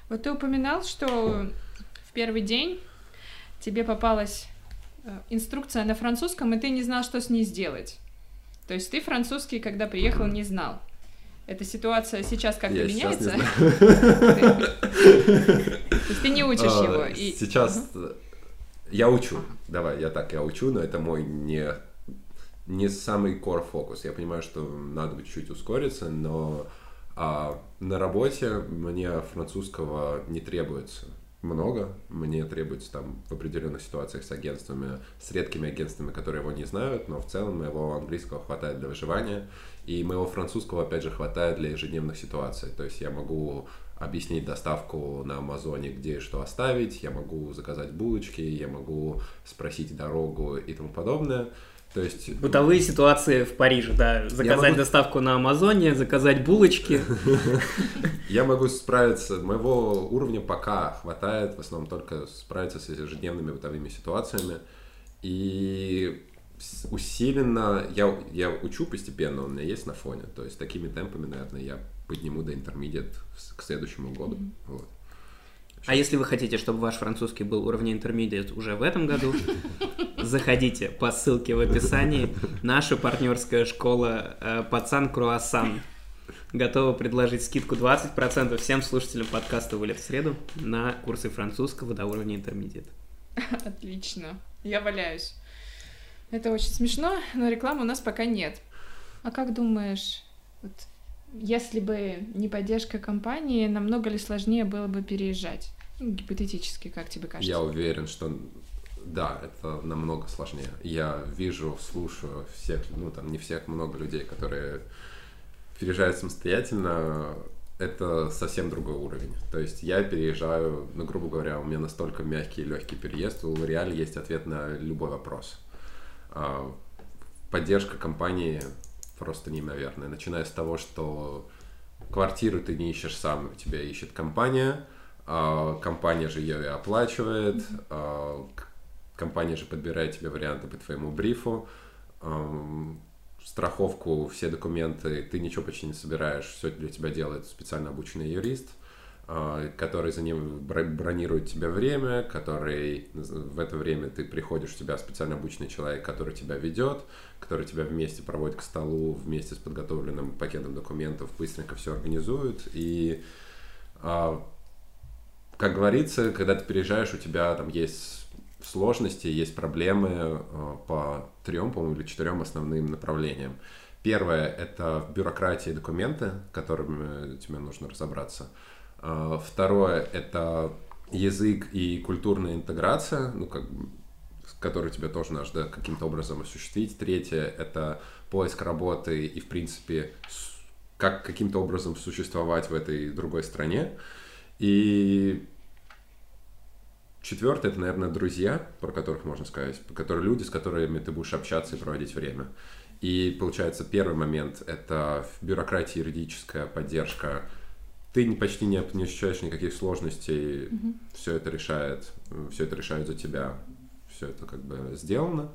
Вот ты упоминал, что в первый день тебе попалась э, инструкция на французском, и ты не знал, что с ней сделать. То есть ты французский, когда приехал, не знал. Эта ситуация сейчас как-то Я сейчас не меняется? То есть ты не учишь А, его. Сейчас я учу. Давай, я так, я учу, но это мой не, не самый core фокус. Я понимаю, что надо бы чуть-чуть ускориться, но а, на работе мне французского не требуется много. Мне требуется там в определенных ситуациях с агентствами, с редкими агентствами, которые его не знают, но в целом моего английского хватает для выживания. И моего французского, опять же, хватает для ежедневных ситуаций. То есть я могу объяснить доставку на Амазоне, где и что оставить, я могу заказать булочки, я могу спросить дорогу и тому подобное. То есть... Бытовые ситуации в Париже, да. Заказать могу- доставку на Амазоне, заказать булочки. Я могу справиться, моего уровня пока хватает, в основном только справиться с ежедневными бытовыми ситуациями. И усиленно, я, я учу постепенно, он у меня есть на фоне. То есть такими темпами, наверное, я подниму до интермедиат к следующему году. Вот. А если вы хотите, чтобы ваш французский был уровня intermediate уже в этом году, заходите по ссылке в описании. Наша партнерская школа э, «Пацан Круассан» готова предложить скидку 20% всем слушателям подкаста «Вылет в среду» на курсы французского до уровня intermediate. Отлично. Я валяюсь. Это очень смешно, но рекламы у нас пока нет. А как думаешь, вот, если бы не поддержка компании, намного ли сложнее было бы переезжать? Ну, гипотетически, как тебе кажется? Я уверен, что да, это намного сложнее. Я вижу, слушаю всех, ну там не всех, много людей, которые переезжают самостоятельно. это совсем другой уровень. То есть я переезжаю, ну, грубо говоря, у меня настолько мягкий и легкий переезд, у L'Oreal есть ответ на любой вопрос. А, поддержка компании просто неимоверная. Начиная с того, что квартиру ты не ищешь сам, тебя ищет компания, а компания же ее и оплачивает, а компания же подбирает тебе варианты по твоему брифу, страховку, все документы, ты ничего почти не собираешь, все для тебя делает специально обученный юрист, который за ним бронирует тебе время, который в это время ты приходишь, у тебя специально обученный человек, который тебя ведет, который тебя вместе проводит к столу, вместе с подготовленным пакетом документов, быстренько все организует. И, а, как говорится, когда ты переезжаешь, у тебя там есть сложности, есть проблемы э, по трем, по-моему, или четырем основным направлениям. Первое — это бюрократия и документы, которыми тебе нужно разобраться. Э, второе — это язык и культурная интеграция, ну, как, который тебе тоже надо каким-то образом осуществить. Третье — это поиск работы и, в принципе, как каким-то образом существовать в этой другой стране. И Четвертое, это, наверное, друзья, про которых можно сказать, которые люди, с которыми ты будешь общаться и проводить время. И получается, первый момент — это бюрократия, юридическая поддержка. Ты почти не, не ощущаешь никаких сложностей, mm-hmm. все это решает, все это решают за тебя, все это как бы сделано.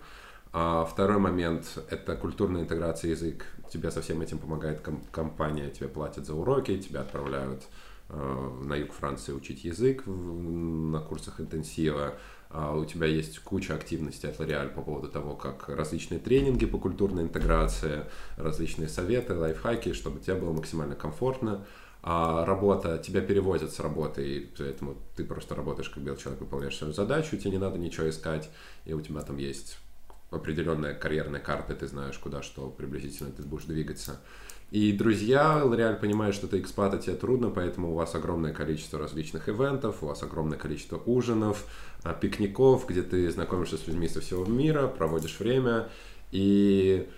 А второй момент — это культурная интеграция язык. Тебе со всем этим помогает ком- компания, тебе платят за уроки, тебя отправляют Э, на юг Франции учить язык на курсах интенсива. А у тебя есть куча активностей от L'Oreal по поводу того, как различные тренинги по культурной интеграции, различные советы, лайфхаки, чтобы тебе было максимально комфортно. А работа, тебя перевозят с работы, и поэтому ты просто работаешь как белый человек, выполняешь свою задачу, тебе не надо ничего искать, и у тебя там есть определенная карьерная карта, ты знаешь, куда что приблизительно ты будешь двигаться. И друзья, реально понимают, что ты экспат, а тебе трудно, поэтому у вас огромное количество различных ивентов, у вас огромное количество ужинов, а, пикников, где ты знакомишься с людьми со всего мира, проводишь время. И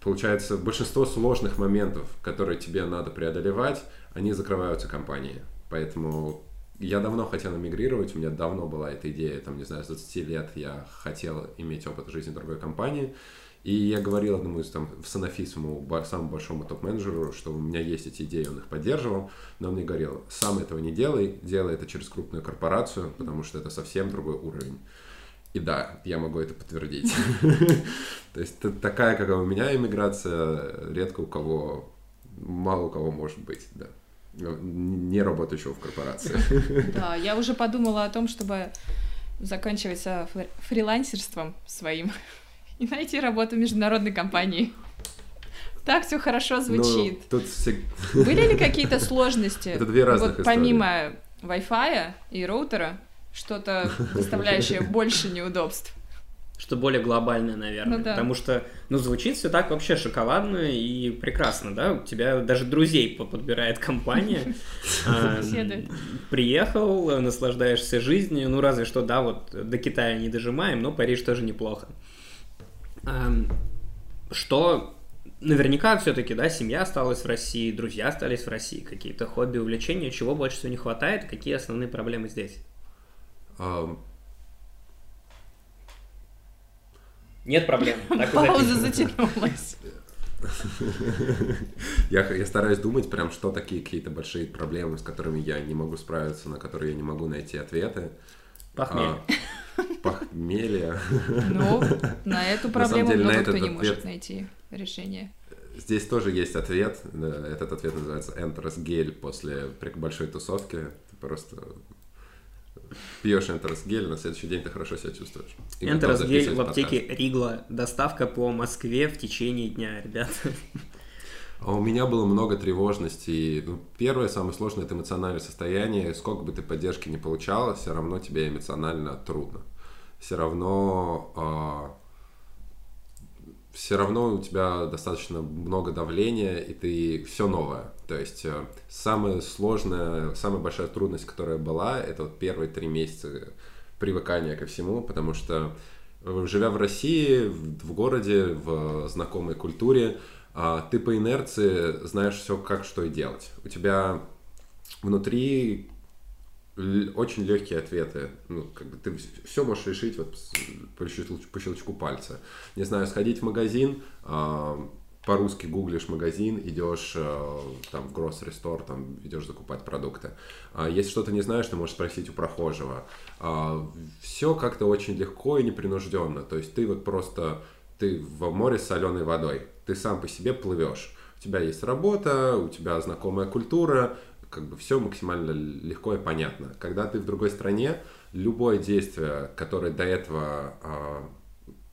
получается, большинство сложных моментов, которые тебе надо преодолевать, они закрываются компанией. Поэтому я давно хотел эмигрировать, у меня давно была эта идея, там, не знаю, с 20 лет я хотел иметь опыт жизни в другой компании. И я говорил одному из там в Санофи, самому большому топ-менеджеру, что у меня есть эти идеи, он их поддерживал, но он мне говорил, сам этого не делай, делай это через крупную корпорацию, потому что это совсем другой уровень. И да, я могу это подтвердить. То есть такая, как у меня иммиграция, редко у кого, мало у кого может быть, да. Не работающего в корпорации. Да, я уже подумала о том, чтобы заканчивать фрилансерством своим и найти работу в международной компании. Так все хорошо ну, звучит. Ну, тут все... Были ли какие-то сложности? Это две разных вот, Помимо Wi-Fi и роутера, что-то доставляющее больше неудобств? Что более глобальное, наверное. Ну, да. Потому что, ну, звучит все так вообще шоколадно и прекрасно, да? У тебя даже друзей подбирает компания. А, приехал, наслаждаешься жизнью. Ну, разве что, да, вот до Китая не дожимаем, но Париж тоже неплохо. Что наверняка все-таки, да, семья осталась в России, друзья остались в России, какие-то хобби, увлечения, чего больше всего не хватает, какие основные проблемы здесь? Нет проблем. Пауза затянулась. Я, я стараюсь думать прям, что такие какие-то большие проблемы, с которыми я не могу справиться, на которые я не могу найти ответы. Похмелье. А, похмелье. Ну, на эту проблему на много кто не может найти решение. Здесь тоже есть ответ. Этот ответ называется Энтерс гель после большой тусовки. Ты просто пьешь Энтерс гель, на следующий день ты хорошо себя чувствуешь. Энтерс гель в аптеке Ригла. Доставка по Москве в течение дня, ребята. А у меня было много тревожности. Ну, первое, самое сложное, это эмоциональное состояние. Сколько бы ты поддержки не получала, все равно тебе эмоционально трудно. Все равно, э, все равно у тебя достаточно много давления, и ты все новое. То есть э, самая сложная, самая большая трудность, которая была, это вот первые три месяца привыкания ко всему, потому что э, живя в России, в, городе, в знакомой культуре, а, ты по инерции знаешь все, как что и делать. У тебя внутри очень легкие ответы. Ну, как бы ты все можешь решить вот по щелчку, по щелчку пальца. Не знаю, сходить в магазин, а, по-русски гуглишь магазин, идешь э, там в grocery store, там идешь закупать продукты. А если что-то не знаешь, ты можешь спросить у прохожего. А, все как-то очень легко и непринужденно. То есть ты вот просто ты в море с соленой водой, ты сам по себе плывешь. У тебя есть работа, у тебя знакомая культура, как бы все максимально легко и понятно. Когда ты в другой стране, любое действие, которое до этого, а,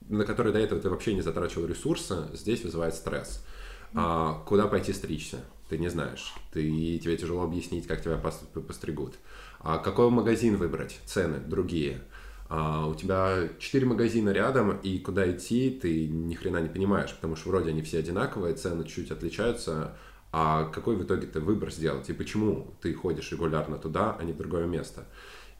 на которое до этого ты вообще не затрачивал ресурсы, здесь вызывает стресс. А, куда пойти стричься? Ты не знаешь. Ты, тебе тяжело объяснить, как тебя постригут. А какой магазин выбрать? Цены другие. А, у тебя четыре магазина рядом, и куда идти, ты ни хрена не понимаешь, потому что вроде они все одинаковые, цены чуть отличаются, а какой в итоге ты выбор сделать, и почему ты ходишь регулярно туда, а не в другое место.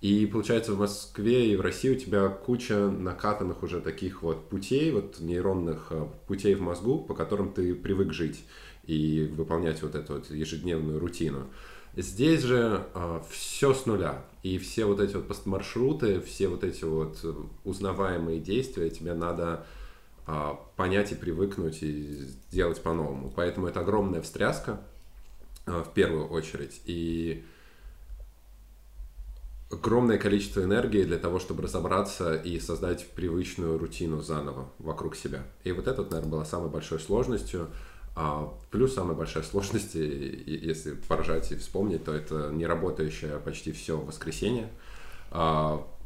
И получается в Москве и в России у тебя куча накатанных уже таких вот путей, вот нейронных э, путей в мозгу, по которым ты привык жить и выполнять вот эту вот ежедневную рутину. Здесь же э, все с нуля. И все вот эти вот маршруты, все вот эти вот узнаваемые действия тебе надо а, понять и привыкнуть и сделать по-новому. Поэтому это огромная встряска а, в первую очередь и огромное количество энергии для того, чтобы разобраться и создать привычную рутину заново вокруг себя. И вот это, наверное, была самой большой сложностью. А плюс самая большая сложность, если поражать и вспомнить, то это не работающее почти все воскресенье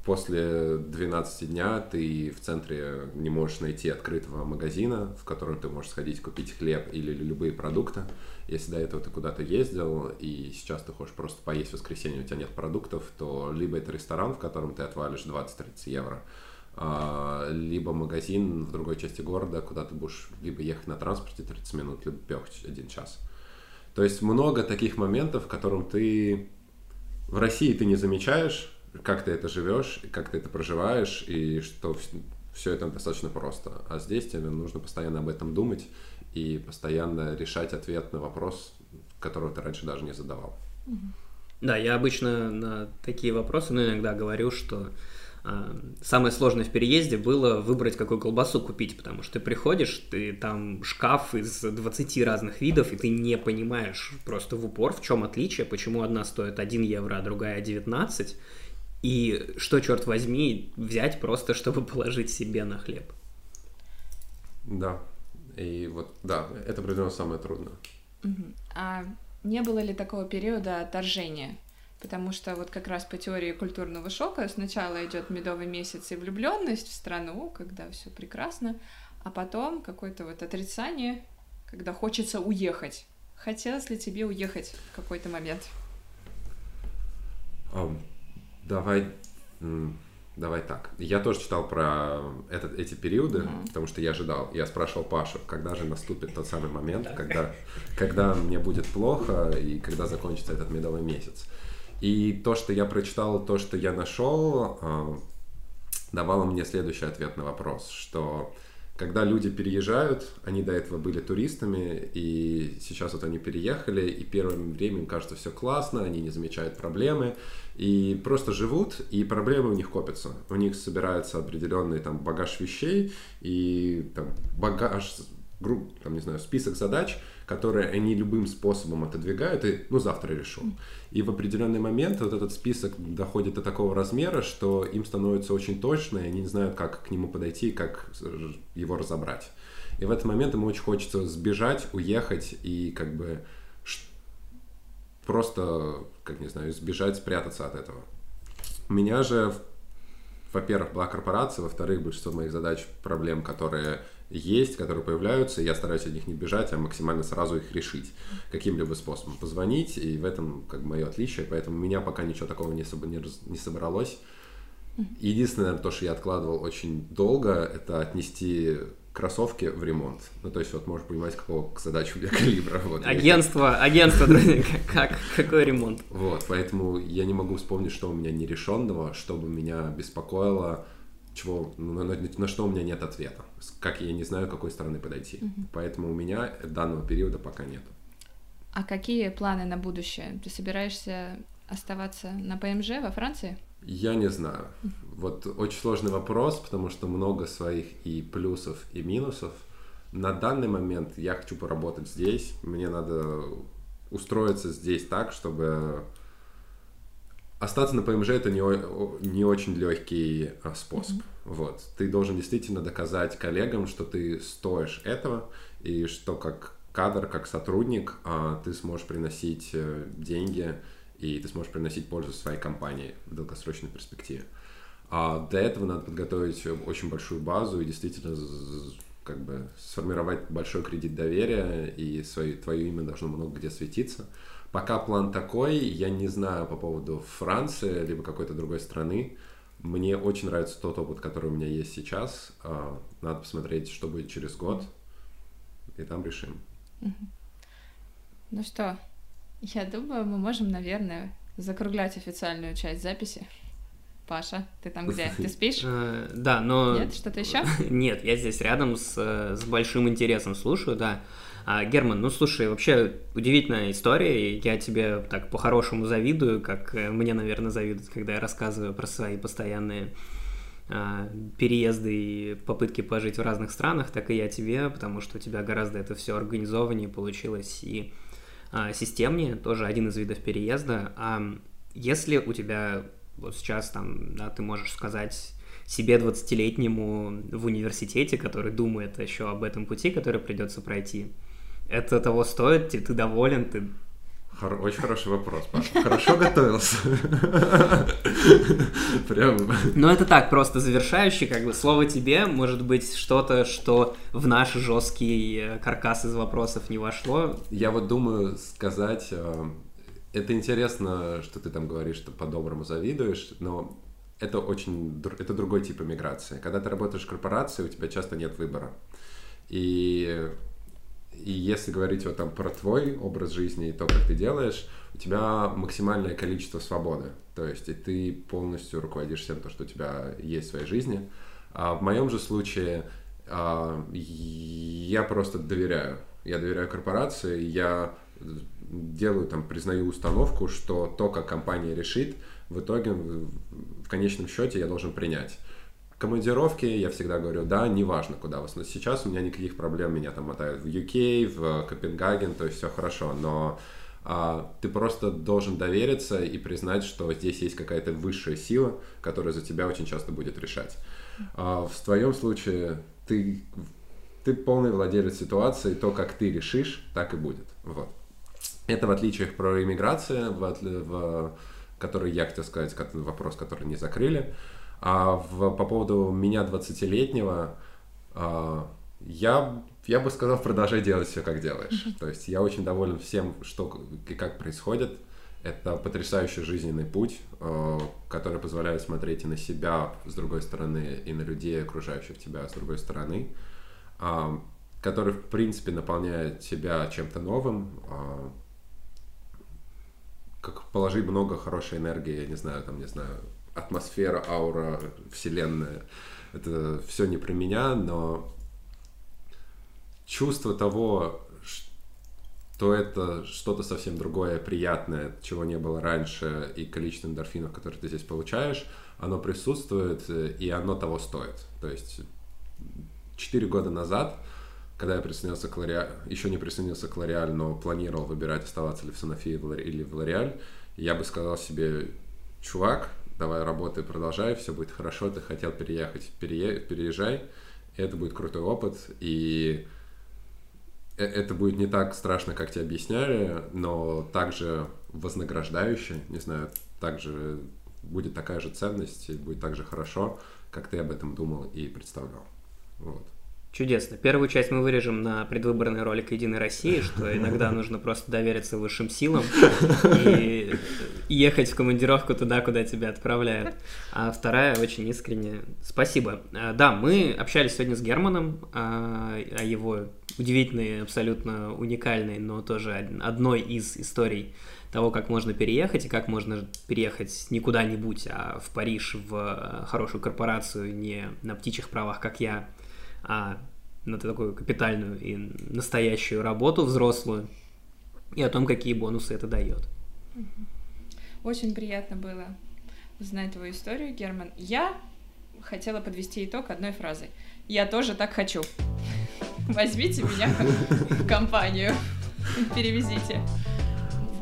после 12 дня ты в центре не можешь найти открытого магазина, в котором ты можешь сходить купить хлеб или любые продукты. Если до этого ты куда-то ездил, и сейчас ты хочешь просто поесть в воскресенье, у тебя нет продуктов, то либо это ресторан, в котором ты отвалишь 20-30 евро, а, либо магазин в другой части города, куда ты будешь либо ехать на транспорте 30 минут, либо пехать один час. То есть много таких моментов, в котором ты в России ты не замечаешь, как ты это живешь, как ты это проживаешь, и что все это достаточно просто. А здесь тебе нужно постоянно об этом думать и постоянно решать ответ на вопрос, которого ты раньше даже не задавал. Да, я обычно на такие вопросы, ну, иногда говорю, что э, самое сложное в переезде было выбрать, какую колбасу купить, потому что ты приходишь, ты там шкаф из 20 разных видов, и ты не понимаешь просто в упор, в чем отличие, почему одна стоит 1 евро, а другая 19, и что, черт возьми, взять просто, чтобы положить себе на хлеб. Да. И вот, да, это определенно самое трудное. А не было ли такого периода отторжения? Потому что вот как раз по теории культурного шока сначала идет медовый месяц и влюбленность в страну, когда все прекрасно, а потом какое-то вот отрицание, когда хочется уехать. Хотелось ли тебе уехать в какой-то момент? Um, Давай, давай так. Я тоже читал про этот, эти периоды, mm-hmm. потому что я ожидал. Я спрашивал Пашу, когда же наступит тот самый момент, когда, когда мне будет плохо и когда закончится этот медовый месяц. И то, что я прочитал, то, что я нашел, а, давало мне следующий ответ на вопрос, что когда люди переезжают, они до этого были туристами, и сейчас вот они переехали, и первым время им кажется все классно, они не замечают проблемы, и просто живут, и проблемы у них копятся. У них собирается определенный там багаж вещей и там багаж, там, не знаю, список задач, которые они любым способом отодвигают и, ну, завтра решу. И в определенный момент вот этот список доходит до такого размера, что им становится очень точно, и они не знают, как к нему подойти, как его разобрать. И в этот момент им очень хочется сбежать, уехать и как бы просто, как не знаю, избежать, спрятаться от этого. У меня же, во-первых, была корпорация, во-вторых, большинство моих задач, проблем, которые есть, которые появляются, я стараюсь от них не бежать, а максимально сразу их решить каким-либо способом. Позвонить, и в этом как бы мое отличие, поэтому у меня пока ничего такого не, соб- не, не собралось. Единственное, то, что я откладывал очень долго, это отнести кроссовки в ремонт. Ну, то есть, вот можешь понимать, какого задачу у меня калибра. Вот, агентство, я... агентство, друзья, как, какой ремонт? Вот, поэтому я не могу вспомнить, что у меня нерешенного, что бы меня беспокоило чего, на, на, на что у меня нет ответа, как я не знаю, какой стороны подойти. Мгм. Поэтому у меня данного периода пока нет. А какие планы на будущее? Ты собираешься оставаться на ПМЖ во Франции? Я не знаю. Вот очень сложный вопрос, потому что много своих и плюсов, и минусов. На данный момент я хочу поработать здесь. Мне надо устроиться здесь так, чтобы остаться на ПМЖ это не, не очень легкий а, способ. Вот. Ты должен действительно доказать коллегам, что ты стоишь этого, и что как кадр, как сотрудник, а, ты сможешь приносить э, деньги, и ты сможешь приносить пользу своей компании в долгосрочной перспективе. А для этого надо подготовить очень большую базу и действительно как бы сформировать большой кредит доверия, и свое, твое имя должно много где светиться. Пока план такой, я не знаю по поводу Франции, либо какой-то другой страны. Мне очень нравится тот опыт, который у меня есть сейчас. А, Надо посмотреть, что будет через год, и там решим. Ну что, я думаю, мы можем, наверное, закруглять официальную часть записи. Паша, ты там где? Ты спишь? Э, Да, но... Нет, что-то еще? Нет, я здесь рядом с, э, с большим интересом слушаю, да. А, Герман, ну слушай, вообще удивительная история, и я тебе так по-хорошему завидую, как э, мне, наверное, завидуют, когда я рассказываю про свои постоянные а, переезды и попытки пожить в разных странах, так и я тебе, потому что у тебя гораздо это все организованнее получилось и системнее, тоже один из видов переезда. А если у тебя вот сейчас там, да, ты можешь сказать себе 20-летнему в университете, который думает еще об этом пути, который придется пройти, это того стоит, ты, ты доволен, ты Хор- Очень хороший вопрос, Паша. Хорошо готовился. Прям Но это так, просто завершающий, как бы, слово тебе, может быть, что-то, что в наш жесткий э, каркас из вопросов не вошло. Я вот думаю сказать, э, это интересно, что ты там говоришь, что по-доброму завидуешь, но это очень, это другой тип иммиграции. Когда ты работаешь в корпорации, у тебя часто нет выбора. И, и если говорить вот там про твой образ жизни и то, как ты делаешь, у тебя максимальное количество свободы. То есть и ты полностью руководишь всем, то, что у тебя есть в своей жизни. А в моем же случае а, я просто доверяю. Я доверяю корпорации, я делаю там, признаю установку, что то, как компания решит, в итоге в конечном счете я должен принять. Командировки, я всегда говорю, да, неважно, куда вас. Но сейчас у меня никаких проблем, меня там мотают в UK, в Копенгаген, то есть все хорошо. Но а, ты просто должен довериться и признать, что здесь есть какая-то высшая сила, которая за тебя очень часто будет решать. А, в твоем случае ты, ты полный владелец ситуации, то, как ты решишь, так и будет. Вот. Это в отличие про иммиграцию, в, в который я хотел сказать, как вопрос, который не закрыли. А в, по поводу меня 20-летнего, а, я, я бы сказал, продолжай делать все, как делаешь. То есть я очень доволен всем, что и как происходит. Это потрясающий жизненный путь, э, который позволяет смотреть и на себя с другой стороны, и на людей, окружающих тебя с другой стороны, а, который, в принципе, наполняет тебя чем-то новым, а, как положи много хорошей энергии, я не знаю, там, не знаю, атмосфера, аура, вселенная. Это все не про меня, но чувство того, что это что-то совсем другое, приятное, чего не было раньше, и количество эндорфинов, которые ты здесь получаешь, оно присутствует, и оно того стоит. То есть четыре года назад, когда я присоединился к Лореаль, еще не присоединился к Лореаль, но планировал выбирать, оставаться ли в Санофи или в Лореаль, я бы сказал себе, чувак, давай работай, продолжай, все будет хорошо, ты хотел переехать, перее, переезжай, это будет крутой опыт, и э- это будет не так страшно, как тебе объясняли, но также вознаграждающе, не знаю, также будет такая же ценность, и будет так же хорошо, как ты об этом думал и представлял. Вот. Чудесно. Первую часть мы вырежем на предвыборный ролик «Единой России», что иногда нужно просто довериться высшим силам и ехать в командировку туда, куда тебя отправляют. А вторая очень искренне. Спасибо. А, Да, мы общались сегодня с Германом а, о его удивительной, абсолютно уникальной, но тоже од- одной из историй того, как можно переехать и как можно переехать не куда-нибудь, а в Париж, в хорошую корпорацию, не на птичьих правах, как я, а на такую капитальную и настоящую работу взрослую, и о том, какие бонусы это дает. Очень приятно было знать твою историю, Герман. Я хотела подвести итог одной фразой. Я тоже так хочу. Возьмите меня в компанию. Перевезите.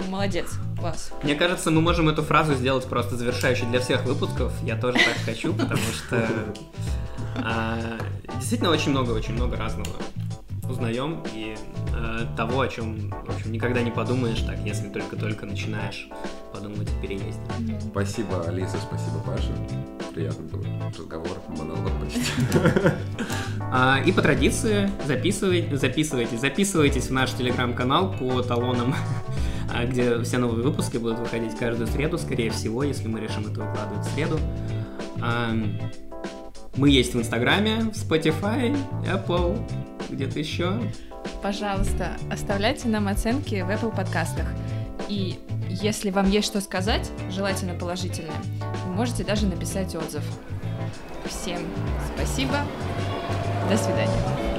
Молодец, класс. Мне кажется, мы можем эту фразу сделать просто завершающей для всех выпусков. Я тоже так хочу, потому что действительно очень много, очень много разного узнаем и э, того, о чем, в общем, никогда не подумаешь так, если только-только начинаешь подумать о переезде. Спасибо, Алиса, спасибо, Паша. Приятный был разговор, монолог почти. А, и по традиции записывайте, записывайтесь, записывайтесь в наш телеграм-канал по талонам, а, где все новые выпуски будут выходить каждую среду, скорее всего, если мы решим это выкладывать в среду. Мы есть в Инстаграме, в Spotify, Apple, где-то еще. Пожалуйста, оставляйте нам оценки в Apple подкастах. И если вам есть что сказать, желательно положительное, вы можете даже написать отзыв. Всем спасибо. До свидания.